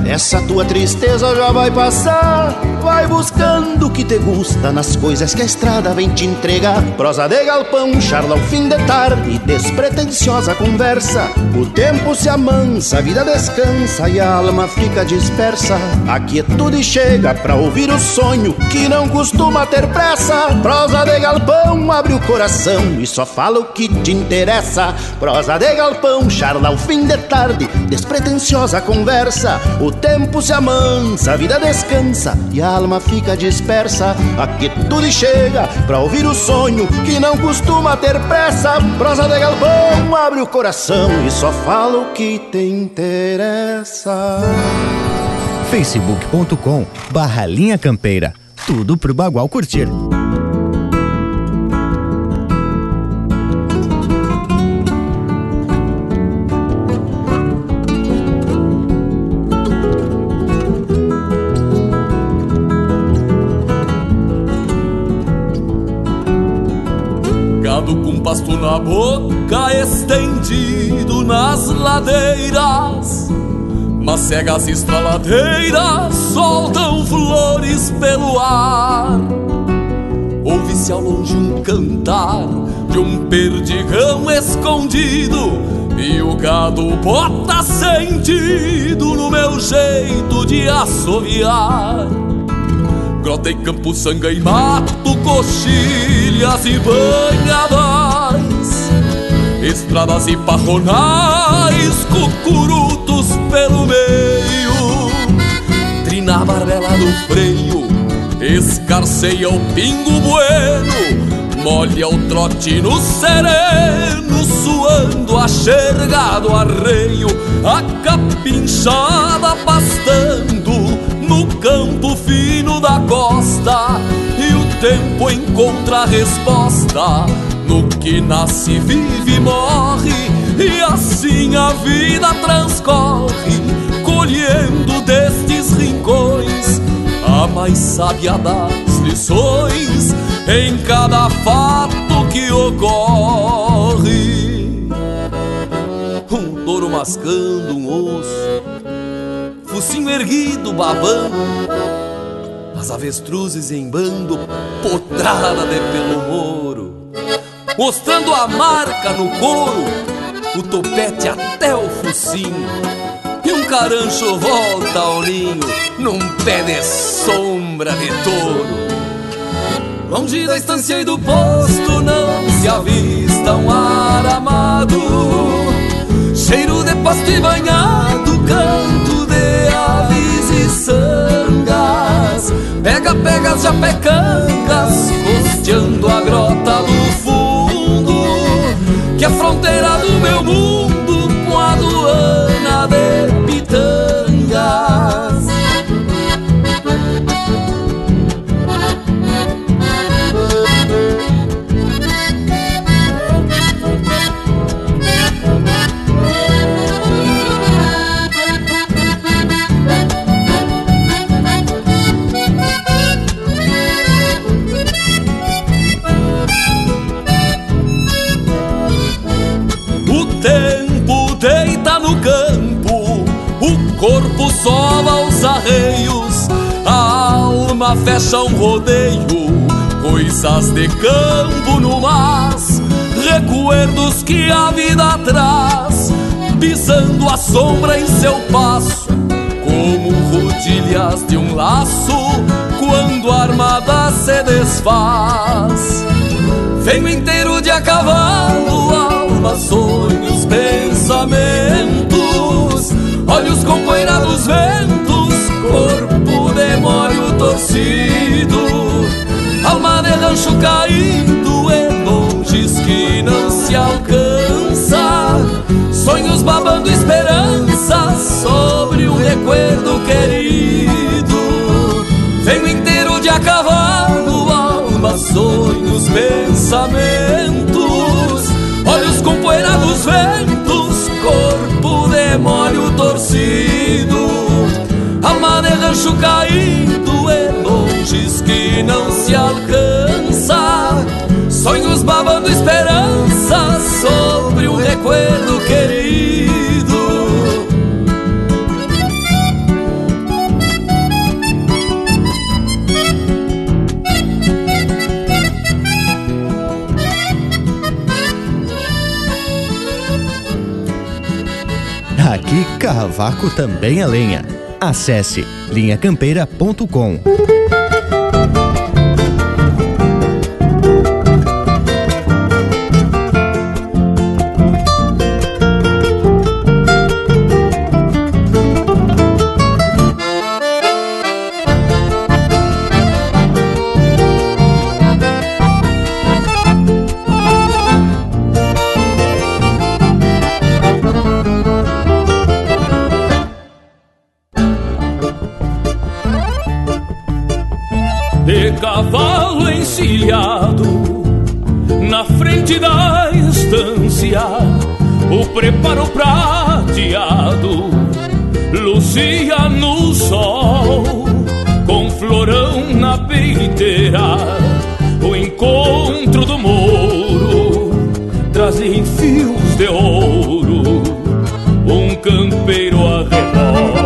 essa tua tristeza já vai passar. Vai buscando o que te gusta nas coisas que a estrada vem te entregar. Prosa de galpão, charla ao fim de tarde, despretensiosa conversa. O tempo se amansa, a vida descansa e a alma fica dispersa. A quietude chega pra ouvir o sonho que não costuma ter pressa. Prosa de galpão, abre o coração só fala o que te interessa. Prosa de galpão, charla ao fim de tarde, despretensiosa conversa. O tempo se amansa, a vida descansa e a alma fica dispersa. A quietude chega pra ouvir o sonho que não costuma ter pressa. Prosa de galpão, abre o coração e só fala o que te interessa. facebook.com barra Linha Campeira. Tudo pro Bagual curtir. Na boca, estendido nas ladeiras. Mas cegas estraladeiras soltam flores pelo ar. Ouve-se ao longe um cantar de um perdigão escondido. E o gado bota sentido no meu jeito de assoviar. Grota e campo, sanga e mato, coxilhas e banhadores Estradas e parronais, cucurutos pelo meio. Trina barbela do freio, escarceia o pingo bueno. Molha o trote no sereno, suando a xerga do arreio. A capinchada pastando no campo fino da costa. E o tempo encontra a resposta no que nasce, vive e morre e assim a vida transcorre colhendo destes rincões a mais sábia das lições em cada fato que ocorre. Um touro mascando um osso focinho erguido, babando, as avestruzes em bando, potrada de pelo moro, mostrando a marca no couro, o topete até o focinho, e um carancho volta ao ninho, num pé de sombra de touro. Longe da estância e do posto não se avista um ar amado, cheiro de pasto e banhado, canto de aves e sangas Pega, pega as japecangas Costeando a grota do fundo Que é fronteira do meu mundo sola os arreios, a alma fecha um rodeio, coisas de campo no mar, recuerdos que a vida traz, pisando a sombra em seu passo, como rodilhas de um laço, quando a armada se desfaz. Venho inteiro de a cavalo, alma, sonhos, pensamentos olhos com poeira dos ventos, corpo demório torcido, alma de rancho caído em longes que não se alcança, sonhos babando esperança sobre um recuerdo querido. Venho inteiro de a cavalo, alma, sonhos, pensamentos, demório torcido, alma de rancho caído em longes que não se alcança, sonhos babando esperança sobre um recuerdo Carravaco também é lenha. Acesse linhacampeira.com. prateado lucia no sol, com florão na peiteira, o encontro do mouro trazia em fios de ouro um campeiro a.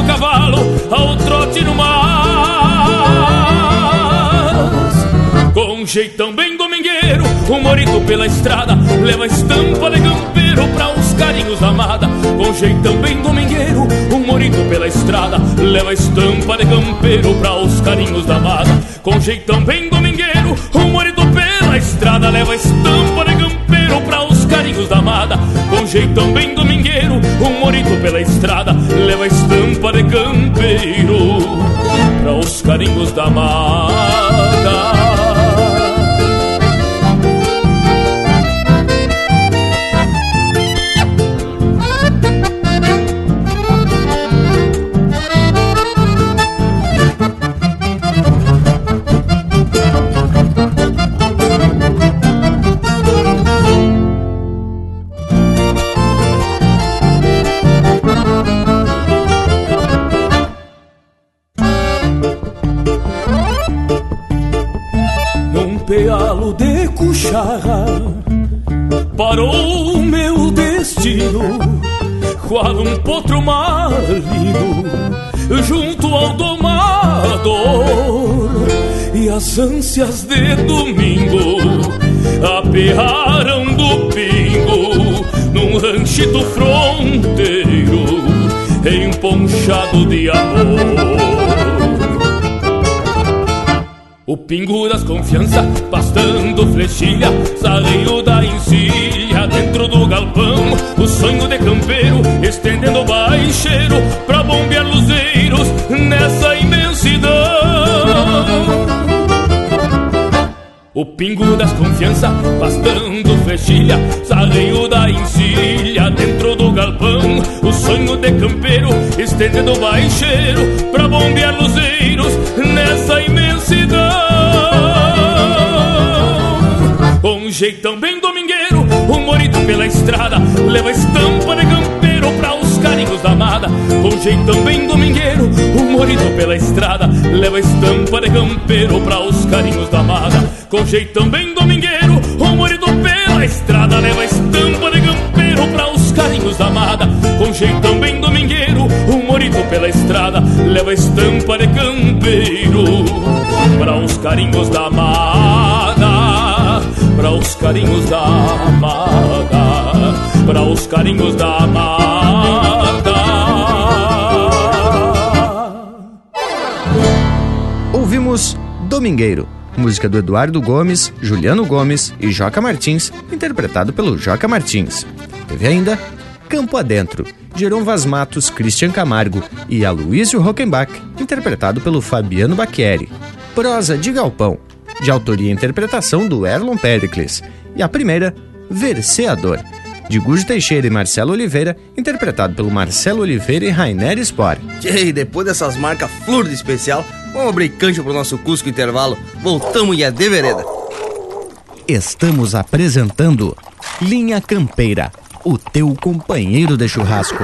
jeitão bem domingueiro Um morito pela estrada Leva estampa de campeiro pra os carinhos da amada Com jeitão bem domingueiro Um morito pela estrada Leva estampa de campeiro pra os carinhos da amada com jeitão bem domingueiro, um morito pela estrada leva estampa de campeiro pra os carinhos da amada. Com jeitão bem domingueiro, um morito pela estrada leva estampa de campeiro pra os carinhos da amada. Parou o meu destino Qual um potro marido Junto ao domador. E as ânsias de domingo Aperraram do pingo Num ranchito fronteiro Emponchado de amor das confiança, pastando flechilha, sarreio da encilha dentro do galpão. O sonho de campeiro, estendendo baixeiro pra bombear luzeiros nessa imensidão. O pingo das confiança, pastando fechilha, sarreio da encilha dentro do galpão. O sonho de campeiro estende do baixeiro pra bombear luzeiros nessa imensidão. Jeitão bem domingueiro, um morito pela estrada, leva estampa de campeiro pra os carinhos da amada. Um jeitão bem domingueiro, um morito pela estrada, leva estampa de campeiro pra os carinhos da amada. Com jeitão bem domingueiro, um morito pela estrada, leva estampa de campeiro pra os carinhos da amada. Com jeitão bem domingueiro, um morito pela estrada, leva estampa de campeiro pra os carinhos da amada para os carinhos da amada, para os carinhos da amada. Ouvimos Domingueiro, música do Eduardo Gomes, Juliano Gomes e Joca Martins, interpretado pelo Joca Martins. Teve ainda Campo Adentro, Jerome Vaz Matos, Christian Camargo e Aloysio Rockenbach, interpretado pelo Fabiano Bacchieri. Prosa de Galpão, de autoria e interpretação do Erlon Pericles, e a primeira, Verseador, de Gujo Teixeira e Marcelo Oliveira, interpretado pelo Marcelo Oliveira e Rainer Spor. E depois dessas marcas flor de especial, vamos abrir cancha pro nosso Cusco Intervalo. Voltamos e é de vereda. Estamos apresentando Linha Campeira, o teu companheiro de churrasco.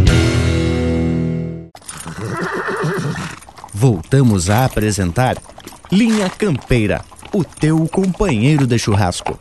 Voltamos a apresentar Linha Campeira, o teu companheiro de churrasco.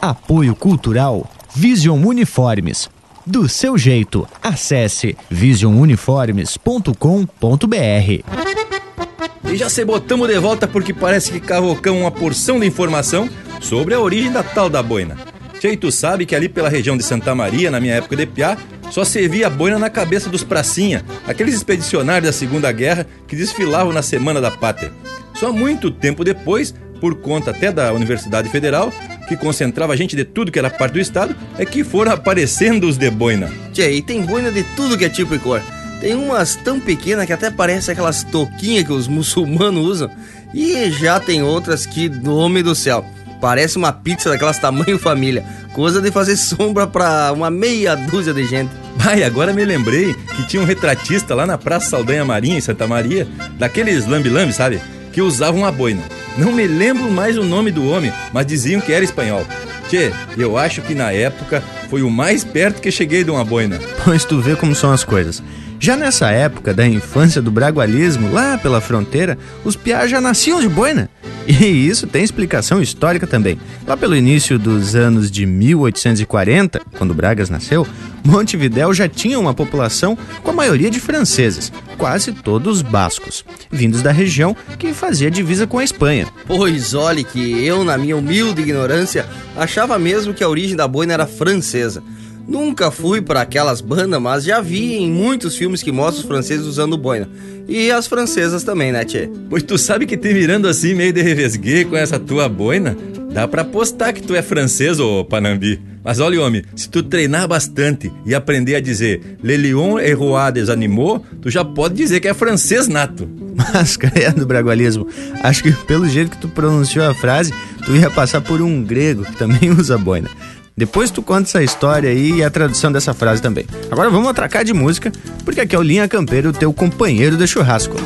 Apoio Cultural Vision Uniformes. Do seu jeito, acesse visionuniformes.com.br. E já se botamos de volta porque parece que cavocamos uma porção de informação sobre a origem da tal da boina. Tchê, tu sabe que ali pela região de Santa Maria, na minha época de piá, só servia boina na cabeça dos pracinha, aqueles expedicionários da Segunda Guerra que desfilavam na Semana da Pátria. Só muito tempo depois, por conta até da Universidade Federal, que concentrava gente de tudo que era parte do estado, é que foram aparecendo os de boina. Tchê, e tem boina de tudo que é tipo e cor. Tem umas tão pequenas que até parecem aquelas toquinhas que os muçulmanos usam. E já tem outras que, nome do céu, parece uma pizza daquelas tamanho família. Coisa de fazer sombra pra uma meia dúzia de gente. Ai, agora me lembrei que tinha um retratista lá na Praça Saldanha Marinha, em Santa Maria, daqueles lambi-lambi, sabe? Que usavam uma boina. Não me lembro mais o nome do homem, mas diziam que era espanhol. Tchê, eu acho que na época foi o mais perto que cheguei de uma boina. Pois tu vê como são as coisas. Já nessa época da infância do bragualismo, lá pela fronteira, os piás já nasciam de boina. E isso tem explicação histórica também. Lá pelo início dos anos de 1840, quando Bragas nasceu, Montevidéu já tinha uma população com a maioria de franceses, quase todos bascos, vindos da região que fazia divisa com a Espanha. Pois olhe que eu, na minha humilde ignorância, achava mesmo que a origem da boina era francesa. Nunca fui para aquelas bandas, mas já vi em muitos filmes que mostram os franceses usando boina. E as francesas também, né, Tchê? Pois tu sabe que te virando assim meio de revesguê com essa tua boina, dá pra apostar que tu é francês, ô Panambi. Mas olha, homem, se tu treinar bastante e aprender a dizer Le Lion et Roi des Animaux, tu já pode dizer que é francês nato. Mas, credo, bragualismo, acho que pelo jeito que tu pronunciou a frase, tu ia passar por um grego que também usa boina. Depois tu conta essa história aí e a tradução dessa frase também. Agora vamos atracar de música, porque aqui é o Linha Campeiro, teu companheiro de churrasco.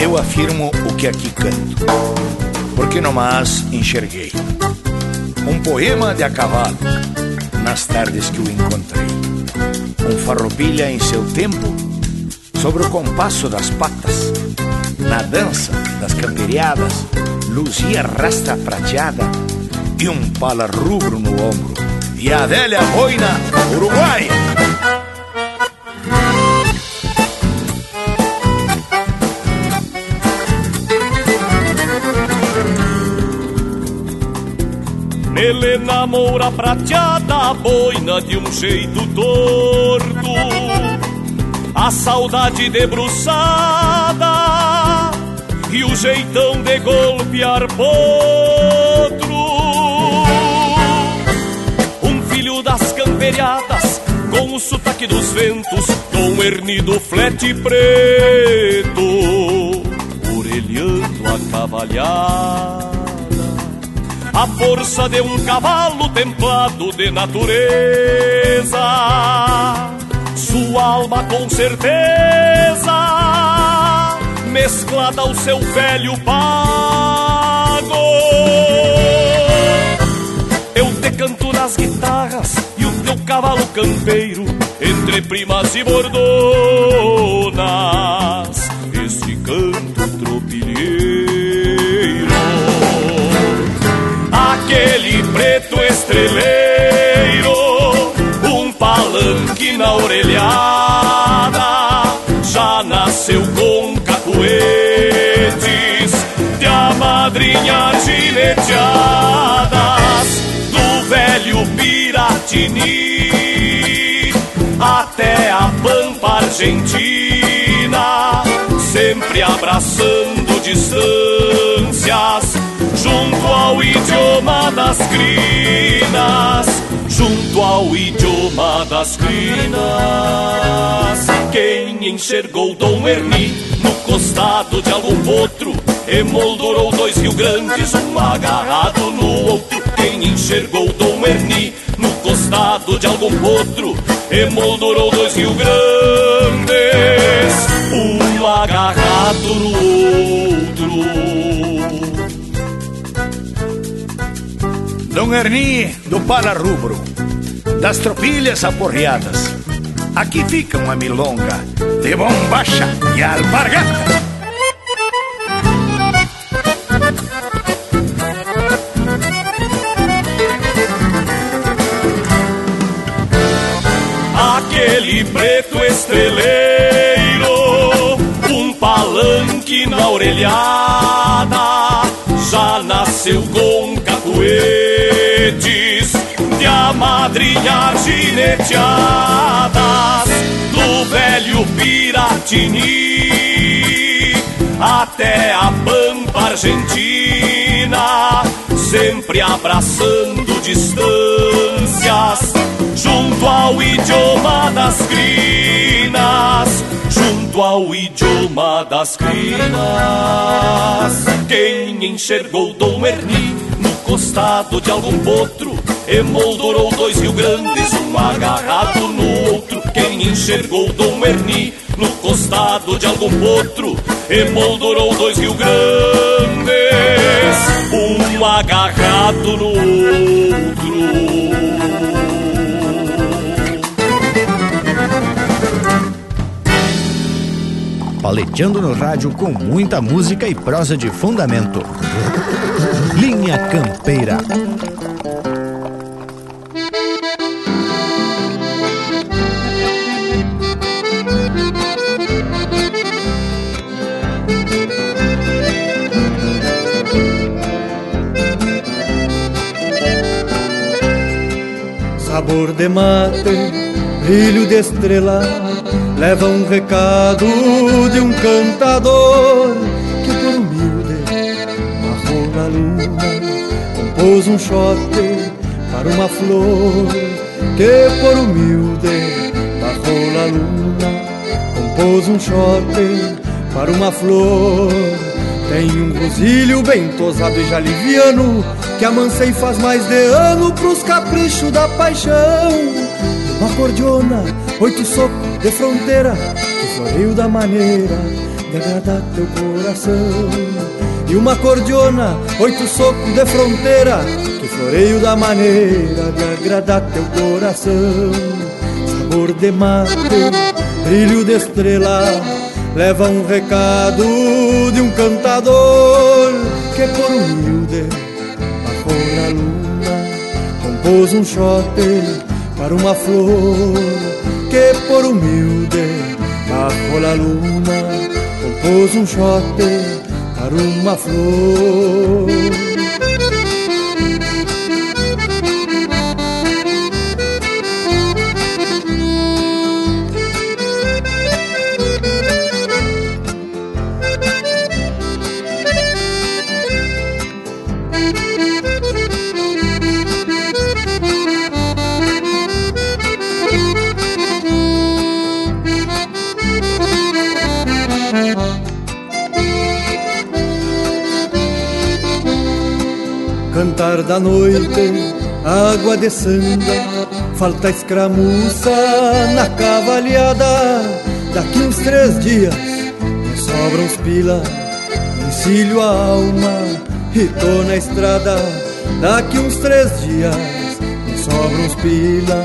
Eu afirmo o que aqui canto, porque nomás enxerguei. Um poema de a cavalo, nas tardes que o encontrei. Um farroupilha em seu tempo, sobre o compasso das patas. Na dança das camperiadas, luzia rastra prateada e um pala rubro no ombro. E a velha boina uruguaia. Helena Moura prateada, boina de um jeito torto. A saudade debruçada e o jeitão de golpear potro. Das camperiadas, com o sotaque dos ventos, com ernido flete preto, orelhando a cavalhada a força de um cavalo templado de natureza. Sua alma com certeza, mesclada ao seu velho pago. Canto nas guitarras e o teu cavalo campeiro, entre primas e bordonas. Esse canto tropilheiro aquele preto estreleiro, um palanque na orelhada, já nasceu com amadrinhar gineteadas do Piratini até a Pampa Argentina, sempre abraçando distâncias junto ao idioma das crinas, junto ao idioma das crinas. Quem enxergou Dom Erni no costado de algum potro, emoldurou dois Rio Grandes, um agarrado no outro. Quem enxergou Dom Erni no costado de algum potro, emoldurou dois Rio Grandes, um agarrado no outro. Dom Erni do Palarrubro, das tropilhas aporreadas. Aqui fica uma milonga de bombacha e alpargata. Preto estreleiro, um palanque na orelhada, já nasceu com cacuetes de amadrinhar gineteadas do velho Piratini até a Pampa Argentina, sempre abraçando distâncias ao idioma das crinas, junto ao idioma das crinas. Quem enxergou Dom Erni no costado de algum potro, emoldurou dois Rio Grandes, um agarrado no outro. Quem enxergou Dom Erni no costado de algum potro, emoldurou dois Rio Grandes, um agarrado no outro. Paleteando no rádio com muita música e prosa de fundamento. Linha Campeira. Sabor de mate, brilho de estrela, leva um recado de um cantador que por humilde marrou na luna, compôs um chote para uma flor que por humilde marrou na luna, compôs um chote para uma flor. Tem um rosilho bem tosado e já liviano Que amancei faz mais de ano pros caprichos da paixão Uma cordiona, oito socos de fronteira Que floreio da maneira de agradar teu coração. E uma cordiona, oito socos de fronteira Que floreio da maneira de agradar teu coração. Sabor de mate, brilho de estrela leva um recado de um cantador que por humilde bajou na luna, compôs um chote para uma flor que por humilde bajou na luna, compôs um chote para uma flor. Da noite, água de sanga, falta escramuça na cavalhada. Daqui uns três dias me sobram uns pila, encilho a alma e tô na estrada. Daqui uns três dias me sobram uns pila,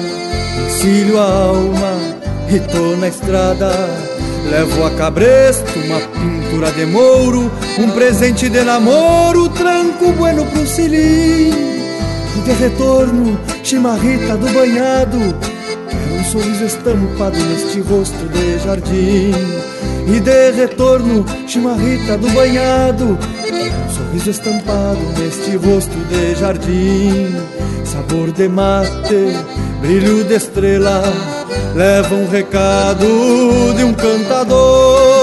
encilho a alma e tô na estrada. Levo a cabresto uma pintura de mouro, um presente de namoro, tranco bueno pro cilim. E de retorno, chimarrita do banhado, quero um sorriso estampado neste rosto de jardim. E de retorno, chimarrita do banhado, quero um sorriso estampado neste rosto de jardim. Sabor de mate, brilho de estrela leva um recado de um cantador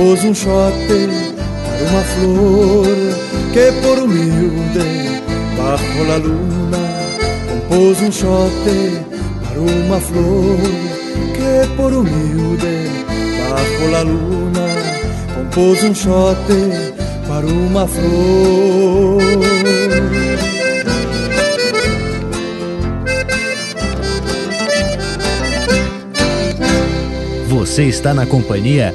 compôs um chote para uma flor que por humilde bajo la luna compôs um chote para uma flor que por humilde bajo la luna compôs um chote para uma flor. Você está na companhia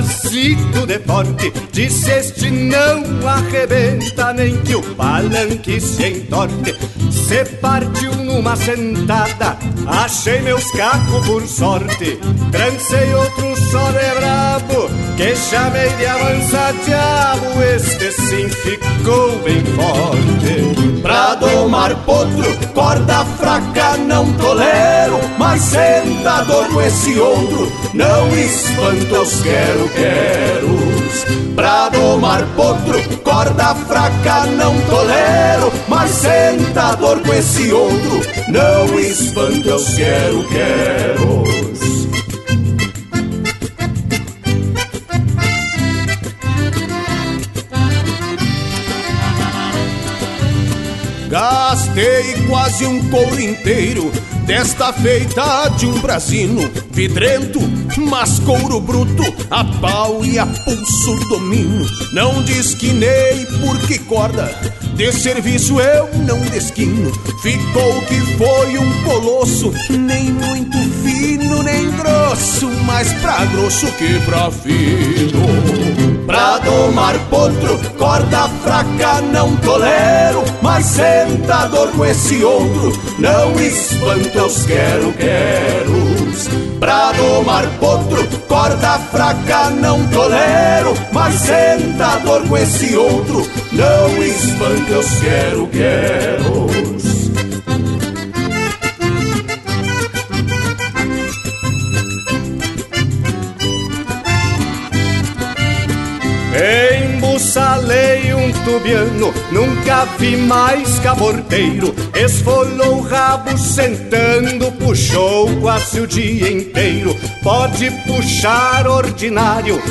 Regularcito de porte. Disse este não arrebenta, nem que o palanque se entorte. Se partiu numa sentada, achei meus cacos por sorte. Trancei outro só de brabo, que chamei de avança diabo. Este sim ficou bem forte. Pra domar potro, corda fraca não tolero, mas sentador com esse ombro não espanta os quero-queros. Pra domar potro, corda fraca não tolero, mas sentador com esse ombro não espanta os quero-queros. Gastei quase um couro inteiro desta feita de um brasino vidrento, mas couro bruto, a pau e a pulso domino. Não desquinei porque corda de serviço eu não desquino. Ficou que foi um colosso, nem muito fino nem grosso, mas pra grosso que pra fino. Pra domar potro, corda fraca não tolero, mas sentador com esse outro não espanta os quero-queros. Pra domar potro, corda fraca não tolero, mas sentador com esse outro não espanta os quero-queros. Embuçalei um tubiano, nunca vi mais caborteiro. Esfolou o rabo sentando, puxou quase o dia inteiro. Pode puxar ordinário,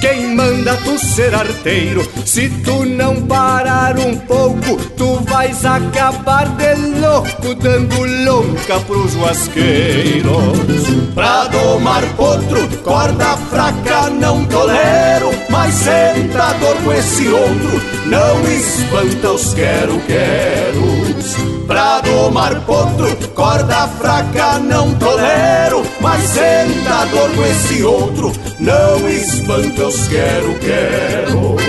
quem manda tu ser arteiro? Se tu não parar um pouco, tu vais acabar de louco, dando louca pros vasqueiros. Pra domar potro, corda fraca não tolero, mas sentador com esse outro não espanta os quero-queros. Pra domar potro, corda fraca não tolero, mas sentador com esse outro não espanta os quero-queros.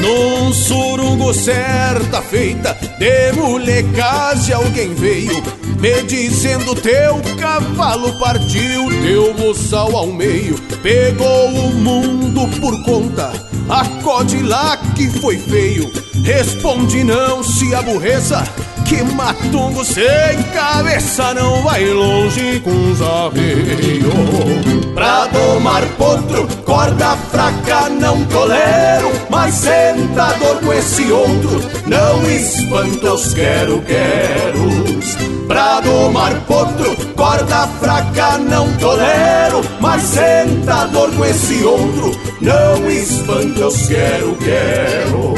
Num surungo certa feita de molecagem alguém veio me dizendo teu cavalo partiu, teu moçal ao meio, pegou o mundo por conta, acode lá que foi feio. Responde não se aborreça, Que matungo sem cabeça não vai longe com os arreios. Pra domar potro, corda fraca não tolero Mas sentador com esse outro, não espanta os quero-queros Pra domar potro, corda fraca não tolero Mas sentador com esse outro, não espanta os quero-queros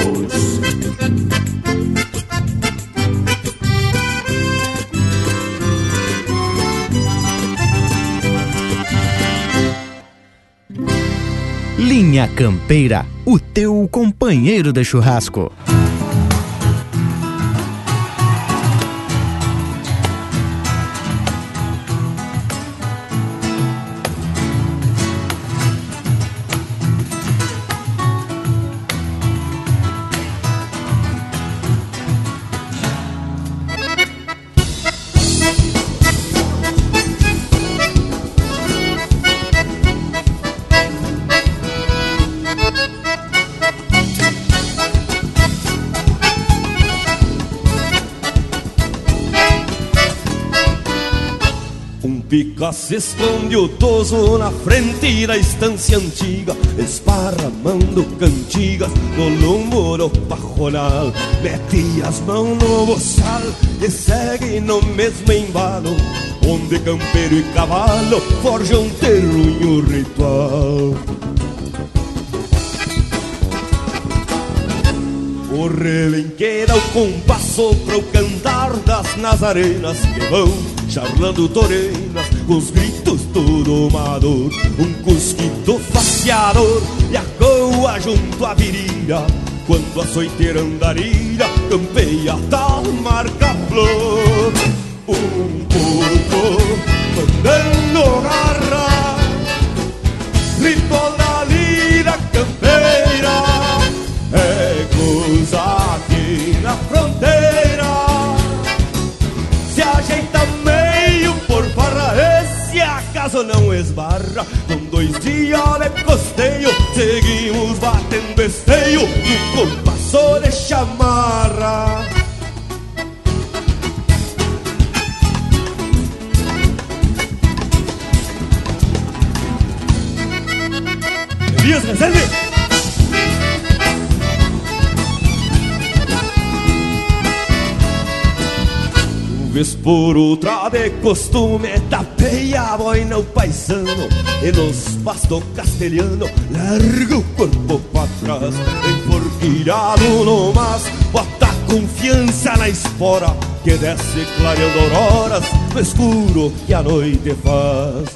Linha Campeira, o teu companheiro de churrasco. Se esconde o toso na frente da estância antiga Esparramando cantigas no do pajonal Mete as mãos no boçal e segue no mesmo embalo Onde campeiro e cavalo forjam terruinho ritual. O relenqueira o compasso pro cantar das nazarenas que vão charlando com os gritos do domador, um cusquito faceador e a coa junto à virilha, quando a soiteira campeia tal marca flor. Um porco mandando garra, esbarra Com dois dias de costeio Seguimos batendo esteio No compasso de chamarra Elias, reserve! Vez por outra de costume Tapeia a boina o paisano E nos pasto castelhano Larga o corpo pra trás Enforquilhado no mas Bota confiança na espora Que desce clareando auroras No escuro que a noite faz.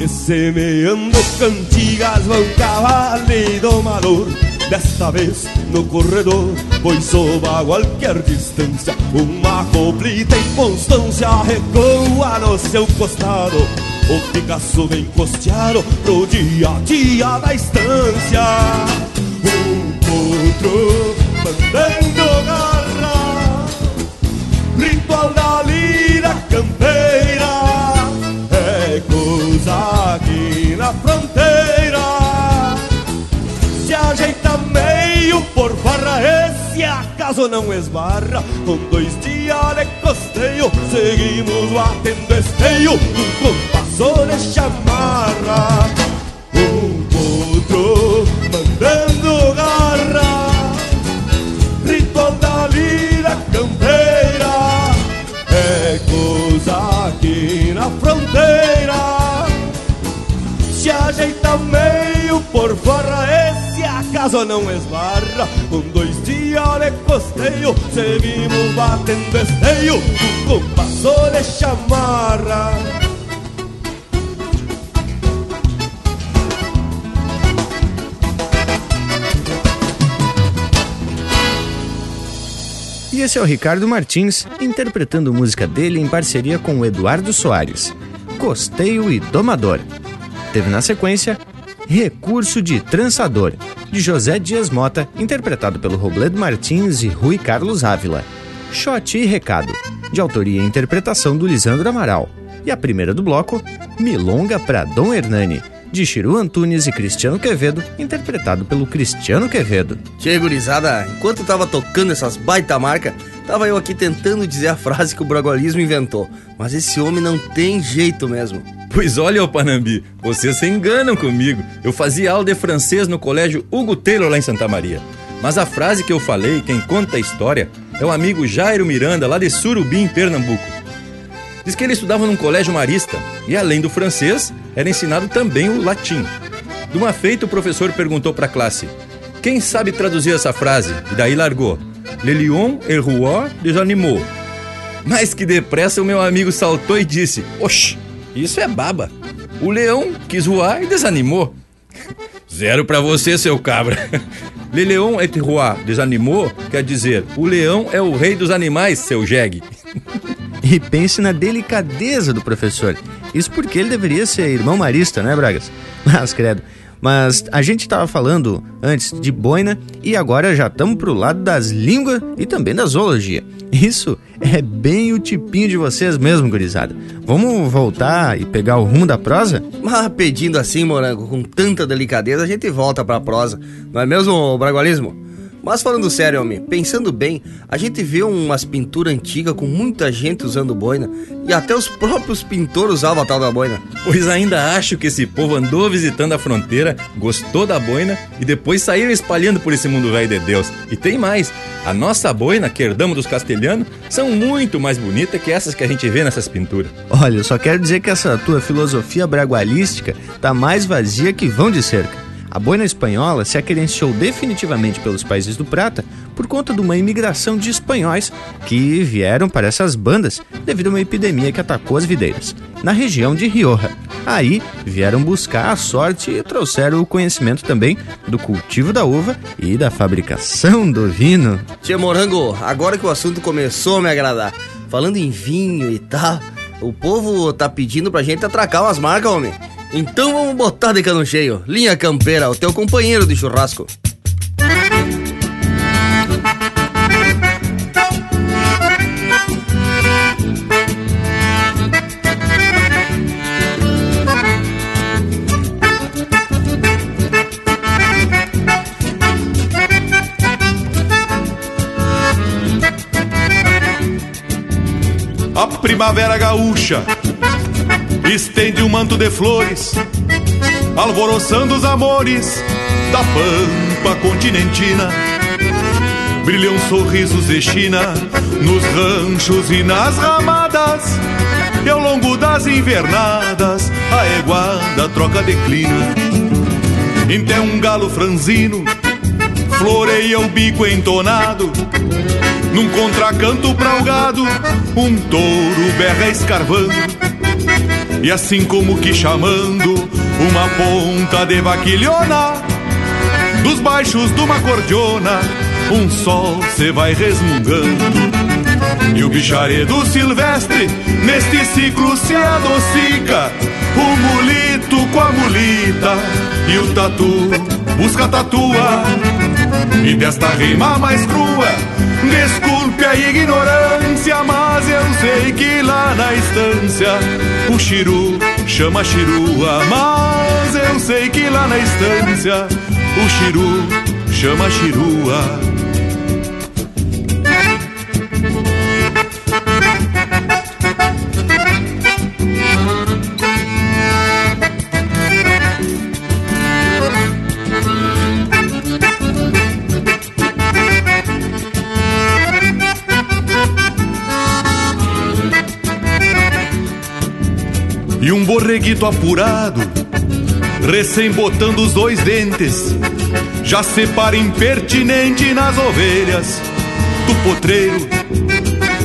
E semeando cantigas Vão cavalo e domador Desta vez no corredor, pois sob a qualquer distância, uma coplita em constância recoa no seu costado. O Picasso vem costeado pro dia a dia da estância. Um potro mandando garra, ritual da lira campeira, é coisa aqui na fronteira por farra Esse acaso não esbarra. Com dois dias de costeio Seguimos batendo esteio. Um compasso de chamarra Um potro mandando garra. Ritual da lira campeira É coisa aqui na fronteira. Se ajeita meio por farra casa não esbarra. Com dois dias de costeio Seguimos batendo esteio. Com compasso de chamarra. E esse é o Ricardo Martins interpretando música dele em parceria com o Eduardo Soares, Costeio e Domador. Teve na sequência Recurso de Trançador, de José Dias Mota, interpretado pelo Robledo Martins e Rui Carlos Ávila. Shot e Recado, de autoria e interpretação do Lisandro Amaral. E a primeira do bloco, Milonga para Dom Hernani, de Chiru Antunes e Cristiano Quevedo, interpretado pelo Cristiano Quevedo. Tchê, gurizada, enquanto tava tocando essas baita marca, tava eu aqui tentando dizer a frase que o bragualismo inventou. Mas esse homem não tem jeito mesmo. Pois olha, ô Panambi, vocês se enganam comigo. Eu fazia aula de francês no colégio Hugo Taylor lá em Santa Maria. Mas a frase que eu falei, quem conta a história, é o amigo Jairo Miranda, lá de Surubim, Pernambuco. Diz que ele estudava num colégio marista e, além do francês, era ensinado também o latim. De uma feita, o professor perguntou para a classe: Quem sabe traduzir essa frase? E daí largou: Le lion et roi des. Mas que depressa o meu amigo saltou e disse: Oxe, isso é baba. O leão quis voar e desanimou. Zero para você, seu cabra. Le leon et roi des animaux quer dizer: o leão é o rei dos animais, seu jegue. E pense na delicadeza do professor. Isso porque ele deveria ser irmão marista, né, Bragas? Mas, credo. Mas a gente estava falando antes de boina e agora já estamos pro lado das línguas e também da zoologia. Isso é bem o tipinho de vocês mesmo, gurizada. Vamos voltar e pegar o rumo da prosa? Mas pedindo assim, morango, com tanta delicadeza, a gente volta pra prosa. Não é mesmo, Bragualismo? Mas falando sério, homem, pensando bem, a gente vê umas pinturas antigas com muita gente usando boina e até os próprios pintores usavam a tal da boina. Pois ainda acho que esse povo andou visitando a fronteira, gostou da boina e depois saíram espalhando por esse mundo velho de Deus. E tem mais, a nossa boina, que herdamos dos castelhanos, são muito mais bonitas que essas que a gente vê nessas pinturas. Olha, eu só quero dizer que essa tua filosofia bragualística tá mais vazia que vão de cerca. A boina espanhola se aquerenciou definitivamente pelos países do Prata por conta de uma imigração de espanhóis que vieram para essas bandas devido a uma epidemia que atacou as videiras, na região de Rioja. Aí vieram buscar a sorte e trouxeram o conhecimento também do cultivo da uva e da fabricação do vinho. Tia Morango, agora que o assunto começou a me agradar, falando em vinho e tal, o povo tá pedindo pra gente atracar umas marcas, homem. Então vamos botar de cano cheio. Linha Campeira, o teu companheiro de churrasco. A primavera gaúcha estende um manto de flores, alvoroçando os amores da pampa continentina. Brilham sorrisos de China nos ranchos e nas ramadas, e ao longo das invernadas a eguada troca declina. Então um galo franzino floreia o bico entonado, num contracanto pra o gado, um touro berra escarvando e assim como que chamando uma ponta de vaquilhona Dos baixos de uma cordiona Um sol se vai resmungando. E o bicharedo silvestre Neste ciclo se adocica O mulito com a mulita E o tatu busca tatua. E desta rima mais crua Desculpe a ignorância, mas eu sei que lá na estância o Chiru chama Chirua. Mas eu sei que lá na estância o Chiru chama Chirua. E um borreguito apurado, recém botando os dois dentes, já se para impertinente nas ovelhas do potreiro.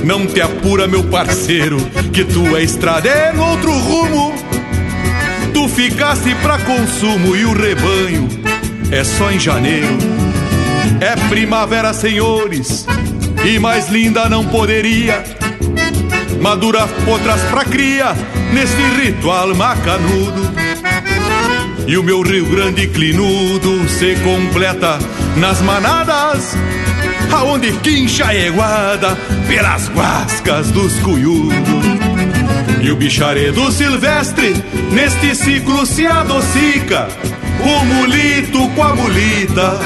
Não te apura, meu parceiro, que tu é estradeiro outro rumo. Tu ficaste pra consumo e o rebanho é só em janeiro. É primavera, senhores, e mais linda não poderia. Madura potras pra cria neste ritual macanudo. E o meu Rio Grande clinudo se completa nas manadas aonde quincha a eguada pelas guascas dos cuyudos. E o bicharedo silvestre neste ciclo se adocica, o mulito com a mulita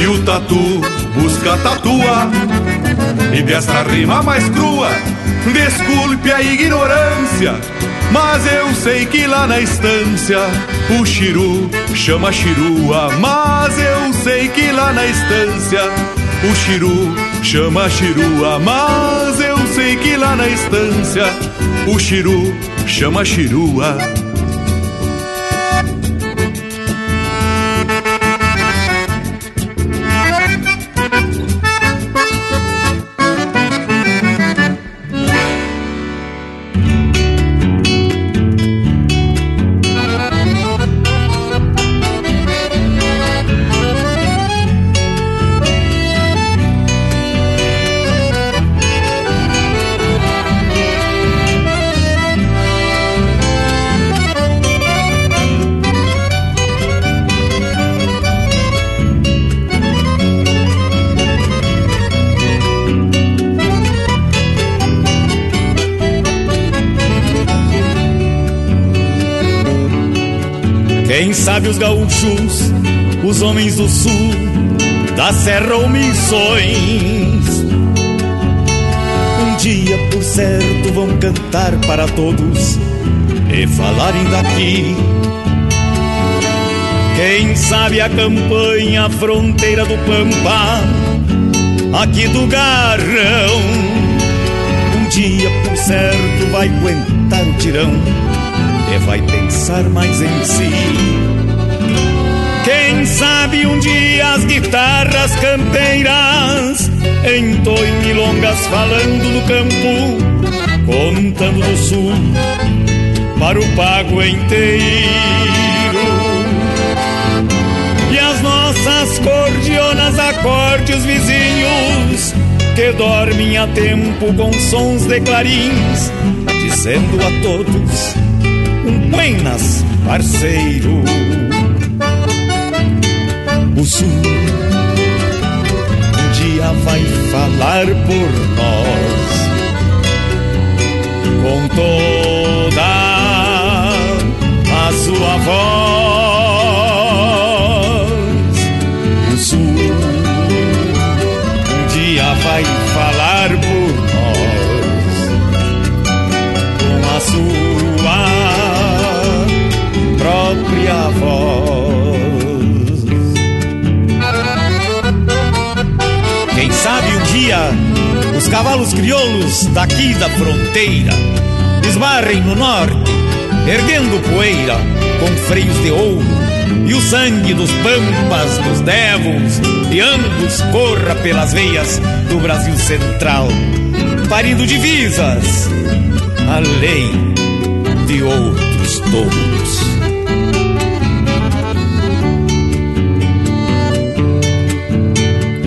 e o tatu busca tatua. E desta rima mais crua, desculpe a ignorância, mas eu sei que lá na estância o chiru chama chirua. Mas eu sei que lá na estância o chiru chama chirua. Mas eu sei que lá na estância o chiru chama chirua. Gaúchos, os homens do sul, da serra ou missões. Um dia, por certo, vão cantar para todos e falarem daqui. Quem sabe a campanha, a fronteira do Pampa, aqui do Garrão. Um dia, por certo, vai aguentar o tirão e vai pensar mais em si. Quem sabe um dia as guitarras campeiras entoem milongas falando do campo, contando do sul para o pago inteiro. E as nossas cordionas acorde os vizinhos que dormem a tempo com sons de clarins, dizendo a todos Buenas, parceiro. O sul um dia vai falar por nós com toda a sua voz. O sul um dia vai falar por nós com a sua própria voz. Os cavalos crioulos daqui da fronteira esbarrem no norte, erguendo poeira com freios de ouro. E o sangue dos pampas, dos devos, de ambos corra pelas veias do Brasil Central, parindo divisas, além de outros touros.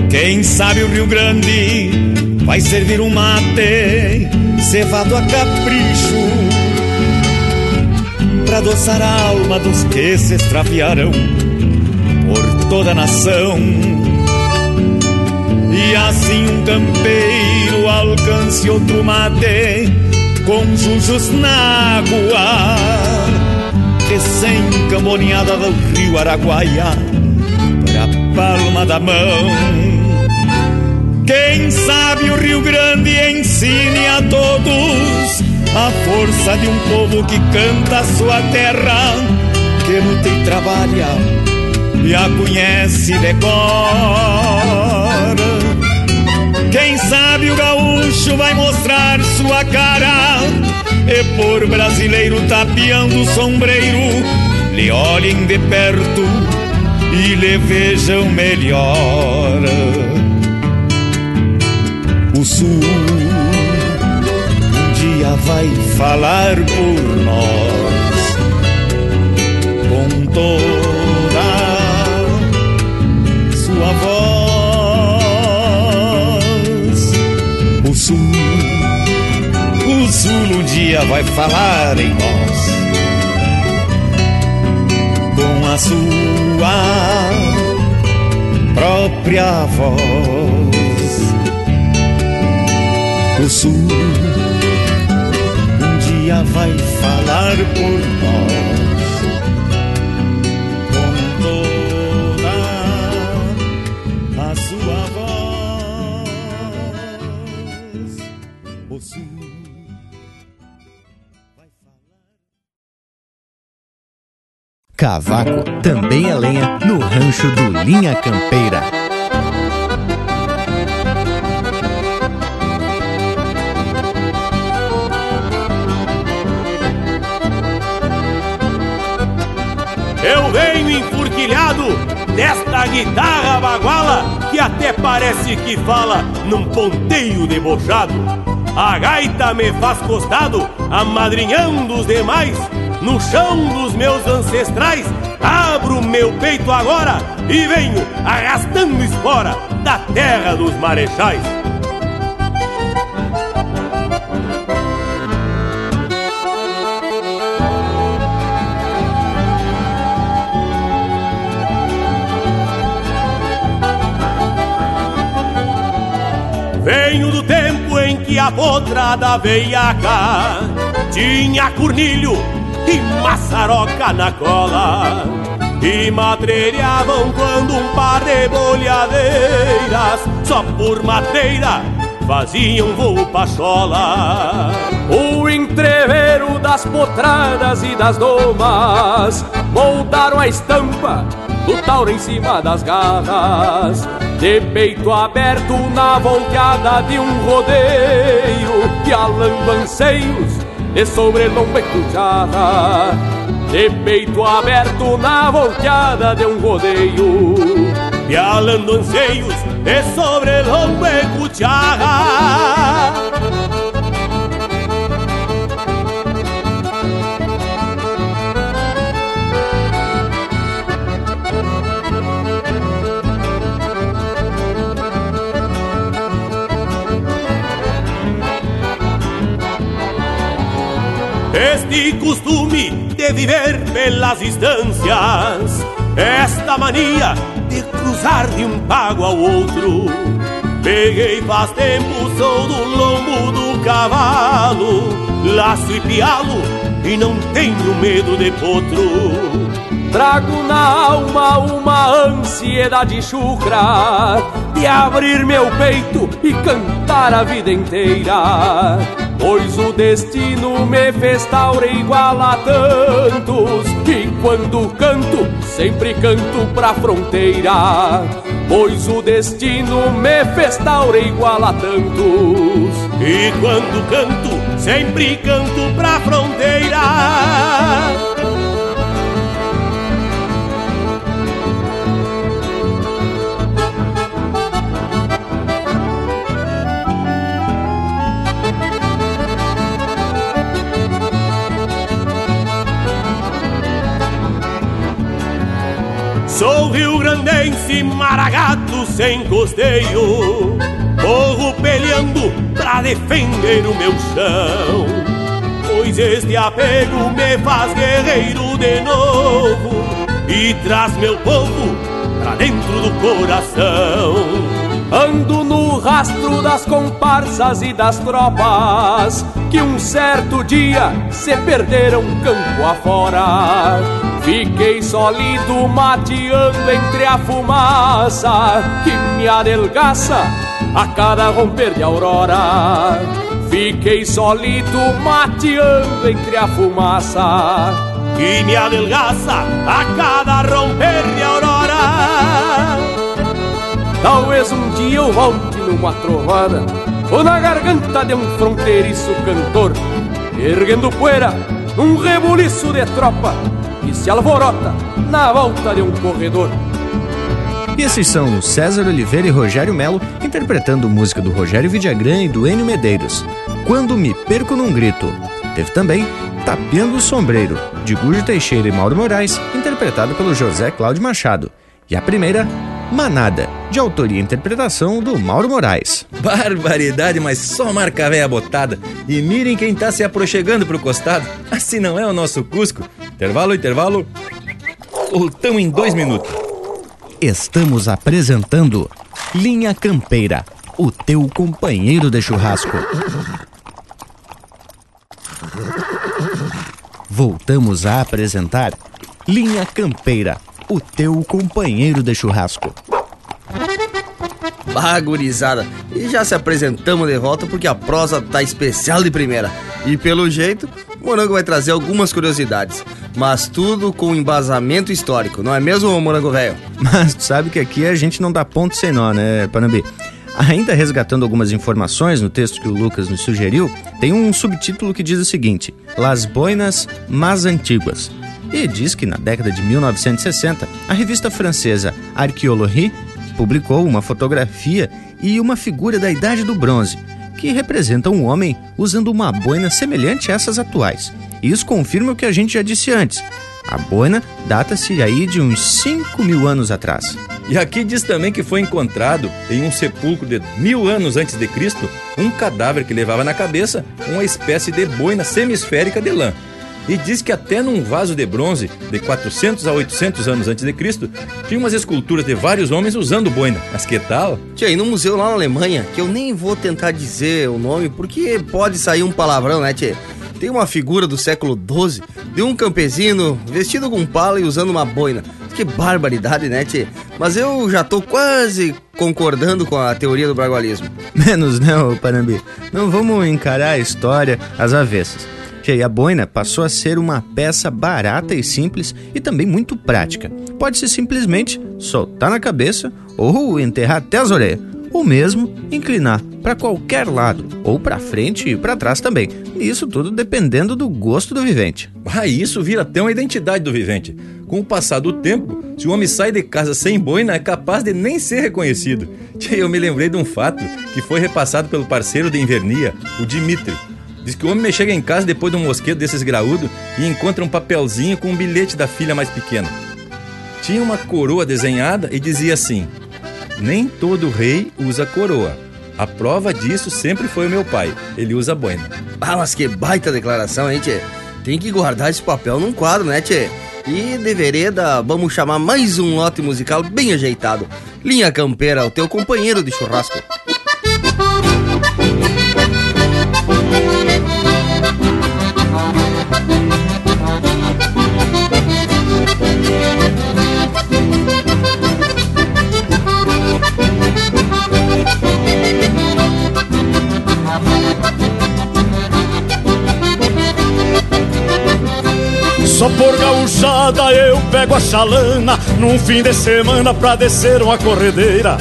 Quem sabe o Rio Grande vai servir um mate cevado a capricho para adoçar a alma dos que se extraviaram por toda a nação. E assim um campeiro alcance outro mate com jujos na água, recém-camboneada do rio Araguaia pra palma da mão. Quem sabe o Rio Grande ensine a todos a força de um povo que canta a sua terra, que luta e trabalha e a conhece de cor. Quem sabe o gaúcho vai mostrar sua cara e por brasileiro tapeando o sombreiro, lhe olhem de perto e lhe vejam melhor o sul um dia vai falar por nós com toda sua voz. O sul, o sul um dia vai falar em nós com a sua própria voz. Sul um dia vai falar por nós com toda a sua voz. O sul Cavaco também é lenha no rancho do Linha Campeira. Até parece que fala num ponteio debochado. A gaita me faz costado, amadrinhando os demais, no chão dos meus ancestrais. Abro meu peito agora e venho arrastando espora da terra dos marechais. Venho do tempo em que a potrada veiaca tinha cornilho e maçaroca na cola. E madreiravam quando um par de bolhadeiras, só por madeira, faziam voo pachola. O entreveiro das potradas e das domas moldaram a estampa do tauro em cima das garras. De peito aberto na volteada de um rodeio, pialando anseios de sobrelombo e cuchara. De peito aberto na volteada de um rodeio, pialando anseios de sobrelombo e cuchara. Este costume de viver pelas distâncias, esta mania de cruzar de um pago ao outro. Peguei faz tempo, sou do lombo do cavalo, laço e pialo e não tenho medo de potro. Trago na alma uma ansiedade chucra de abrir meu peito e cantar a vida inteira. Pois o destino me fez igual a tantos E quando canto, sempre canto pra fronteira. Pois o destino me fez igual a tantos E quando canto, sempre canto pra fronteira Sou rio-grandense, maragato sem costeio. Corro peleando pra defender o meu chão. Pois este apego me faz guerreiro de novo E traz meu povo pra dentro do coração. Ando no rastro das comparsas e das tropas Que um certo dia se perderam campo afora Fiquei sólido mateando entre a fumaça Que me adelgaça a cada romper de aurora. Fiquei sólido mateando entre a fumaça Que me adelgaça a cada romper de aurora. Talvez um dia eu volte numa trovada Ou na garganta de um fronteiriço cantor Erguendo poeira num rebuliço de tropa Que se alvorota na volta de um corredor E esses são o César Oliveira e Rogério Melo interpretando música do Rogério Vidagrã e do Enio Medeiros Quando Me Perco Num Grito Teve também Tapeando o Sombreiro, de Gujo Teixeira e Mauro Moraes, interpretado pelo José Cláudio Machado. E a primeira, Manada, de autoria e interpretação do Mauro Moraes. Barbaridade, mas só marca véia botada. E mirem quem tá se aproximando pro costado. Assim não é o nosso Cusco. Intervalo, intervalo. Voltamos em dois minutos. Estamos apresentando Linha Campeira, o teu companheiro de churrasco. Voltamos a apresentar Linha Campeira, o teu companheiro de churrasco. Bagurizada, e já se apresentamos de volta porque a prosa tá especial de primeira. E pelo jeito, o Morango vai trazer algumas curiosidades, mas tudo com embasamento histórico, não é mesmo, Morango Velho? Mas tu sabe que aqui a gente não dá ponto sem nó, né, Panambi? Ainda resgatando algumas informações no texto que o Lucas nos sugeriu, tem um subtítulo que diz o seguinte: Las Boinas Más Antiguas. E diz que na década de 1960, a revista francesa Archéologie publicou uma fotografia e uma figura da Idade do Bronze, que representa um homem usando uma boina semelhante a essas atuais. Isso confirma o que a gente já disse antes. A boina data-se aí de uns 5 mil anos atrás. E aqui diz também que foi encontrado em um sepulcro de mil anos antes de Cristo um cadáver que levava na cabeça uma espécie de boina semisférica de lã. E diz que até num vaso de bronze de 400 a 800 anos antes de Cristo tinha umas esculturas de vários homens usando boina. Mas que tal? Tia, e no museu lá na Alemanha, que eu nem vou tentar dizer o nome porque pode sair um palavrão, né, tia? Tem uma figura do século XII de um campesino vestido com pala e usando uma boina. Que barbaridade, né, tia? Mas eu já tô quase concordando com a teoria do bragualismo. Menos não, Panambi. Não vamos encarar a história às avessas. E a boina passou a ser uma peça barata e simples e também muito prática. Pode-se simplesmente soltar na cabeça ou enterrar até as orelhas, ou mesmo inclinar para qualquer lado, ou para frente e para trás também. Isso tudo dependendo do gosto do vivente. Ah, isso vira até uma identidade do vivente. Com o passar do tempo, se o homem sai de casa sem boina, é capaz de nem ser reconhecido. Eu me lembrei de um fato que foi repassado pelo parceiro de invernia, o Dimitri. Diz que o homem chega em casa depois de um mosquedo desses graúdo e encontra um papelzinho com um bilhete da filha mais pequena. Tinha uma coroa desenhada e dizia assim: Nem todo rei usa coroa. A prova disso sempre foi o meu pai. Ele usa boina. Ah, mas que baita declaração, hein, tchê? Tem que guardar esse papel num quadro, né, tchê? E de vereda, vamos chamar mais um lote musical bem ajeitado. Linha Campeira, o teu companheiro de churrasco. Só por gauchada eu pego a chalana Num fim de semana pra descer uma corredeira.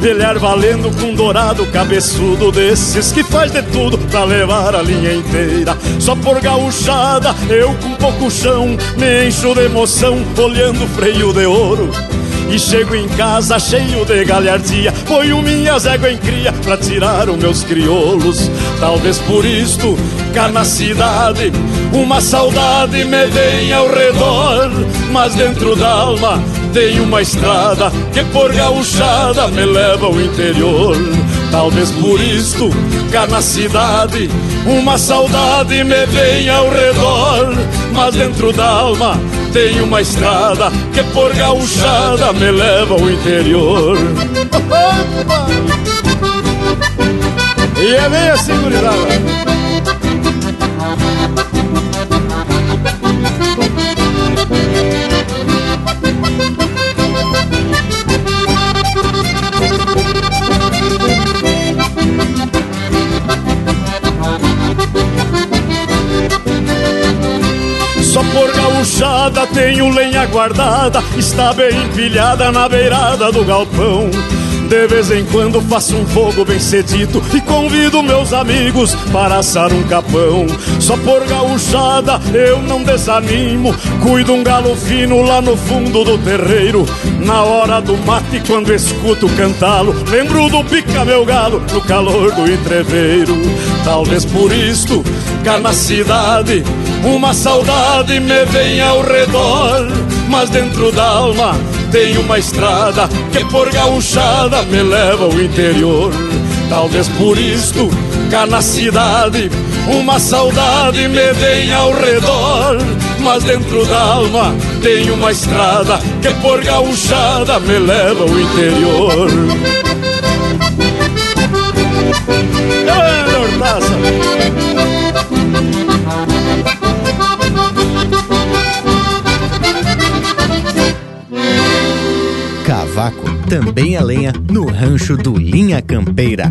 Velhar valendo com dourado cabeçudo Desses que faz de tudo pra levar a linha inteira. Só por gauchada eu com pouco chão Me encho de emoção olhando o freio de ouro e chego em casa cheio de galhardia Ponho minhas éguas em cria pra tirar os meus crioulos. Talvez por isto, cá na cidade Uma saudade me vem ao redor. Mas dentro da alma tem uma estrada Que por gauchada me leva ao interior. Talvez por isto, cá na cidade Uma saudade me vem ao redor. Mas dentro da alma tem uma estrada que por gauchada me leva ao interior. E é bem assim, gurizada. Por gauchada tenho lenha guardada Está bem empilhada na beirada do galpão. De vez em quando faço um fogo bem cedito E convido meus amigos para assar um capão. Só por gauchada eu não desanimo Cuido um galo fino lá no fundo do terreiro. Na hora do mate quando escuto cantá-lo Lembro do pica meu galo no calor do entreveiro. Talvez por isto cá na cidade Uma saudade me vem ao redor Mas dentro da alma tem uma estrada que por gauchada me leva ao interior. Talvez por isto, cá na cidade, uma saudade me vem ao redor. Mas dentro da alma tem uma estrada que por gauchada me leva ao interior. Também a lenha no rancho do Linha Campeira.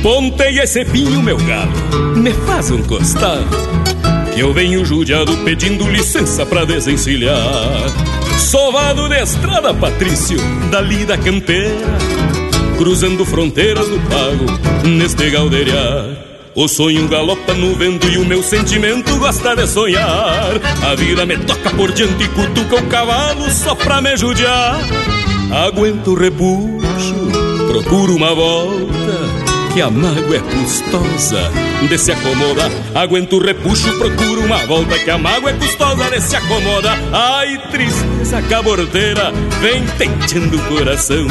Pontei esse pinho, meu galo, me faz um costado Que eu venho judiado pedindo licença pra desencilhar Sovado de estrada, Patrício, dali da campeira Cruzando fronteiras do pago, neste galdeiriar o sonho galopa no vento e o meu sentimento gosta de sonhar. A vida me toca por diante e cutuca o cavalo só pra me judiar. Aguento o repuxo, procuro uma volta que a mágoa é custosa de se acomoda. Aguento o repuxo, procuro uma volta que a mágoa é custosa de se acomoda. Ai, tristeza cabordeira, vem tentando o coração.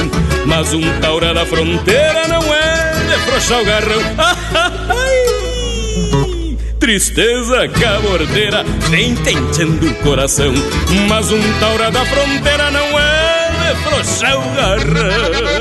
Mas um taura da fronteira não é de frouxar o garrão. Ai, tristeza cabordeira, vem tentando o coração. Mas um taura da fronteira não é de frouxar o garrão.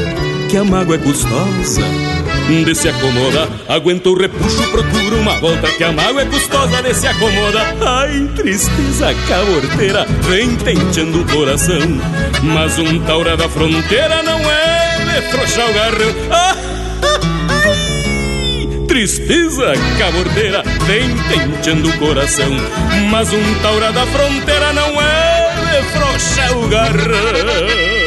que a mágoa é custosa de se acomoda. Aguento o repuxo, procuro uma volta que a mágoa é custosa de se acomoda. Ai, tristeza caborteira, vem tenteando o coração. Mas um taura da fronteira não é de frouxar o garrão. Ah, tristeza cabordeira, vem tenteando o coração. Mas um taura da fronteira não é de frouxar o garrão.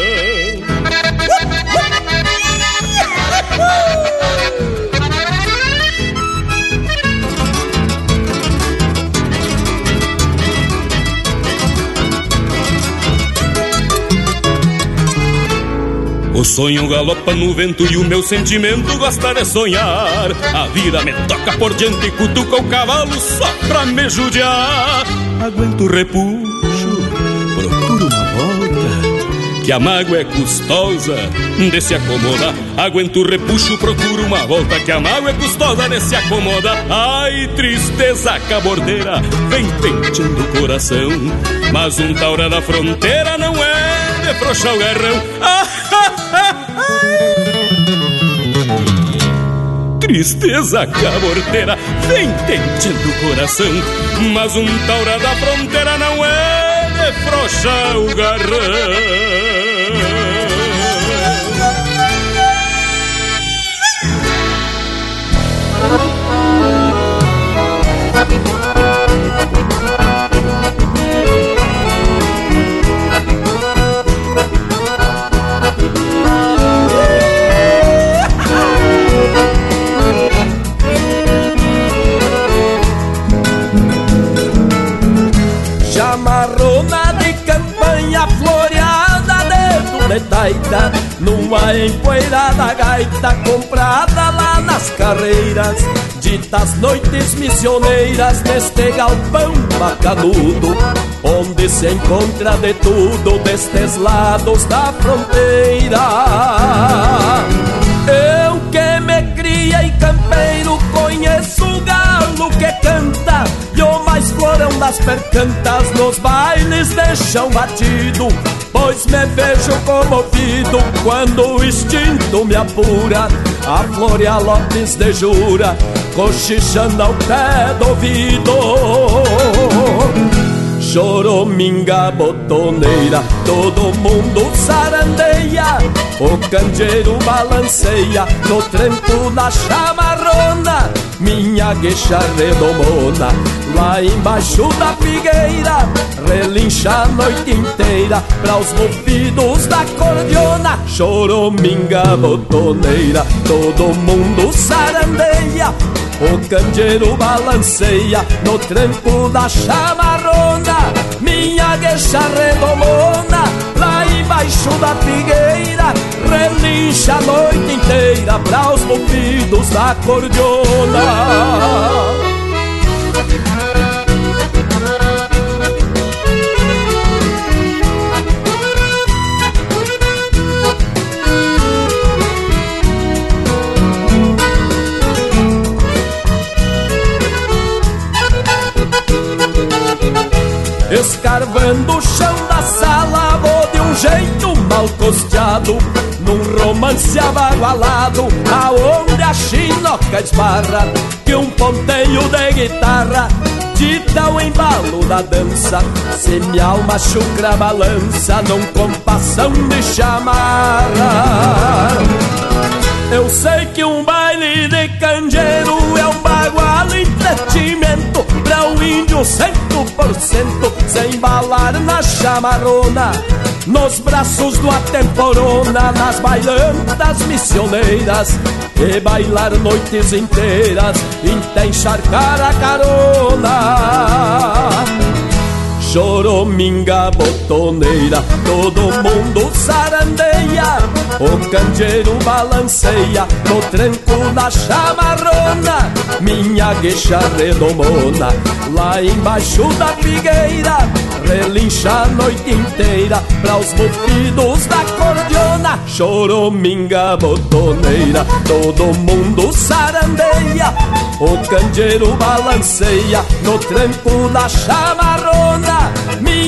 O sonho galopa no vento e o meu sentimento gosta de sonhar. A vida me toca por diante e cutuca o cavalo só pra me judiar. Aguento o repuxo, procuro uma volta, que a mágoa é custosa de se acomoda. Aguento o repuxo, procuro uma volta, que a mágoa é custosa de se acomoda. Ai, tristeza cabordeira, vem penteando o coração. Mas um taura da fronteira não é de frouxar o garrão. Ah! Tristeza caborteira vem tentando o coração, mas um taura da fronteira não é de frouxar o garrão. De taita Numa empoeirada gaita comprada lá nas carreiras. Ditas noites missioneiras neste galpão bacanudo Onde se encontra de tudo destes lados da fronteira. Eu que me criei campeiro conheço o galo que canta E o mais florão das percantas nos bailes de chão batido Pois me vejo comovido quando o instinto me apura. A Floria Lopes de Jura, cochichando ao pé do ouvido. Chorominga botoneira, todo mundo sarandeia O candeeiro balanceia no tranco da chamarrona Minha gueixa redomona Lá embaixo da figueira Relincha a noite inteira Pra os bufidos da cordiona Chorominga botoneira. Todo mundo sarandeia o candeeiro balanceia no tranco da chamarrona Minha gueixa redomona embaixo da figueira Relincha a noite inteira para os movidos da cordiona romance abagualado Aonde a chinoca esbarra Que um ponteio de guitarra Dita o embalo da dança Se minha alma chucra balança Num compassão de chamarra. Eu sei que um baile de canjeiro é um bagual entretimento Pra o índio cento por cento Se embalar na chamarrona. Nos braços do atemporona Nas bailantas missioneiras E bailar noites inteiras E encharcar a carona Chorominga botoneira, todo mundo sarandeia O candeeiro balanceia no tranco da chamarrona. Minha gueixa redomona, lá embaixo da figueira. Relincha a noite inteira pra os bufidos da cordiona. Chorominga botoneira, todo mundo sarandeia O candeeiro balanceia no tranco da chamarrona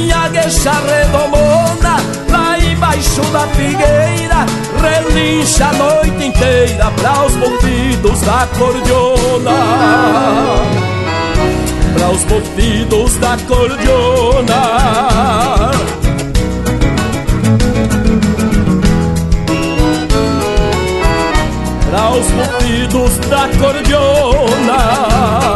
Minha gueixa redomona, lá embaixo da figueira Relincha a noite inteira pra os bufidos da cordiona para os movidos da cordiona. Para os movidos da cordiona.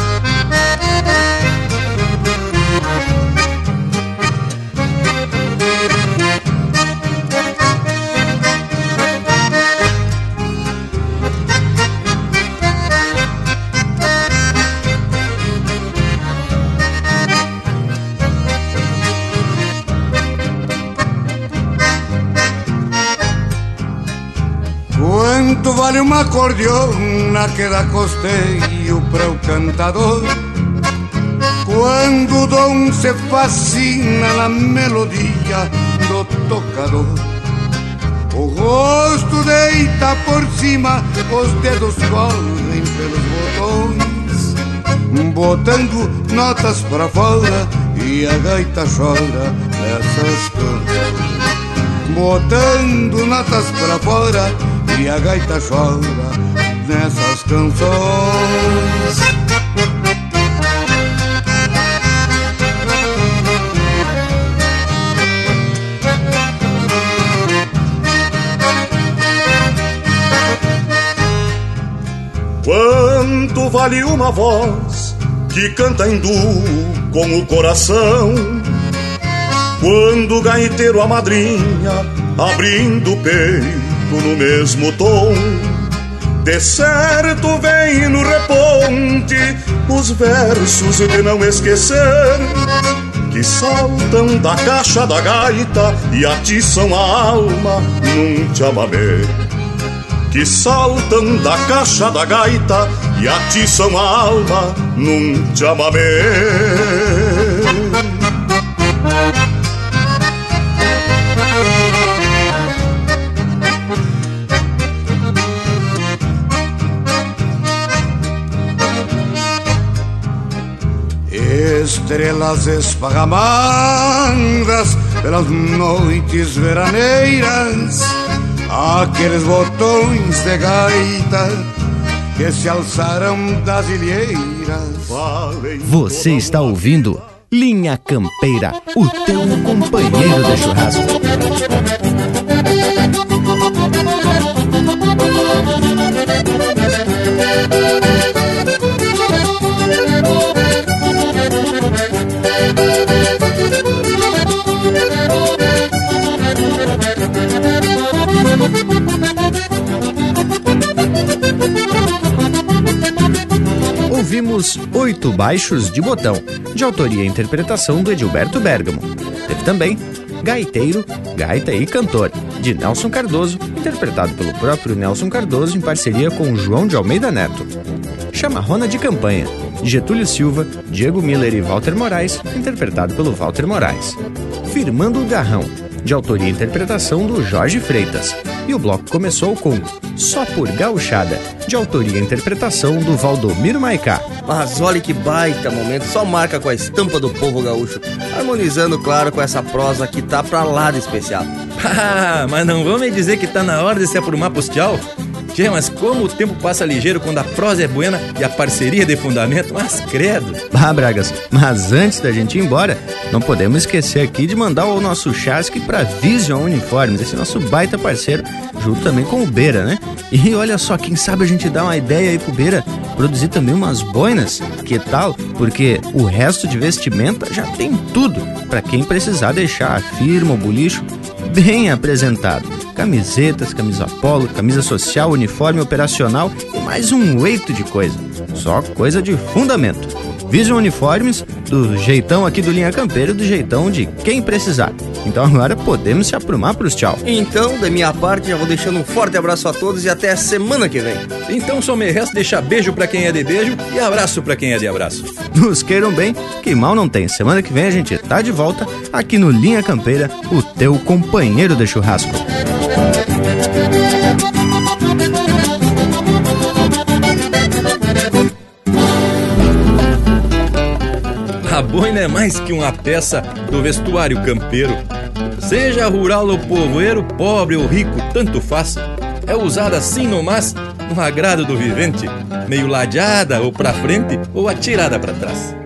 Quanto vale uma cordiona que dá costeio para o cantador? Quando o dom se fascina na melodia do tocador O rosto deita por cima, os dedos correm pelos botões Botando notas para fora e a gaita chora nessas canções Botando notas para fora e a gaita chora nessas canções. Quanto vale uma voz que canta em duo com o coração? Quando o gaiteiro a madrinha abrindo o peito no mesmo tom. De certo vem no reponte os versos de não esquecer que saltam da caixa da gaita e atiçam a alma num chamamé. Que saltam da caixa da gaita e atiçam a alma num chamamé. Estrelas esparramadas pelas noites veraneiras, aqueles botões de gaita que se alçaram das ilheiras. Você está ouvindo Linha Campeira, o teu companheiro de churrasco. Ouvimos Oito Baixos de Botão, de autoria e interpretação do Edilberto Bergamo. Teve também Gaiteiro, Gaita e Cantor, de Nelson Cardoso, interpretado pelo próprio Nelson Cardoso em parceria com João de Almeida Neto. Chamarrona de Campanha, de Getúlio Silva, Diego Miller e Walter Moraes, interpretado pelo Walter Moraes. Firmando o Garrão, de autoria e interpretação do Jorge Freitas. E o bloco começou com Só por Gauchada, de autoria e interpretação do Valdomiro Maicá. Mas olha que baita momento, só marca com a estampa do povo gaúcho, harmonizando, claro, com essa prosa que tá pra lá de especial. Ah, mas não vão me dizer que tá na hora de se aprumar pros tchau? Tchê, mas como o tempo passa ligeiro quando a prosa é buena e a parceria de fundamento, mas credo. Ah, Bragas, mas antes da gente ir embora, não podemos esquecer aqui de mandar o nosso chasque para Vision Uniformes, esse nosso baita parceiro, junto também com o Beira, né? E olha só, quem sabe a gente dá uma ideia aí pro Beira produzir também umas boinas, que tal? Porque o resto de vestimenta já tem tudo para quem precisar deixar a firma, o bolicho bem apresentado. Camisetas, camisa polo, camisa social, uniforme operacional e mais um eito de coisa. Só coisa de fundamento. Vision Uniformes, do jeitão aqui do Linha Campeira, do jeitão de quem precisar. Então agora podemos se aprumar pros tchau. Então, da minha parte, já vou deixando um forte abraço a todos e até a semana que vem. Então só me resta deixar beijo pra quem é de beijo e abraço pra quem é de abraço. Nos queiram bem, que mal não tem. Semana que vem a gente tá de volta aqui no Linha Campeira, o teu companheiro de churrasco. A boina é mais que uma peça do vestuário campeiro. Seja rural ou povoeiro, pobre ou rico, tanto faz. É usada assim no mas, no agrado do vivente, meio ladeada ou pra frente ou atirada para trás.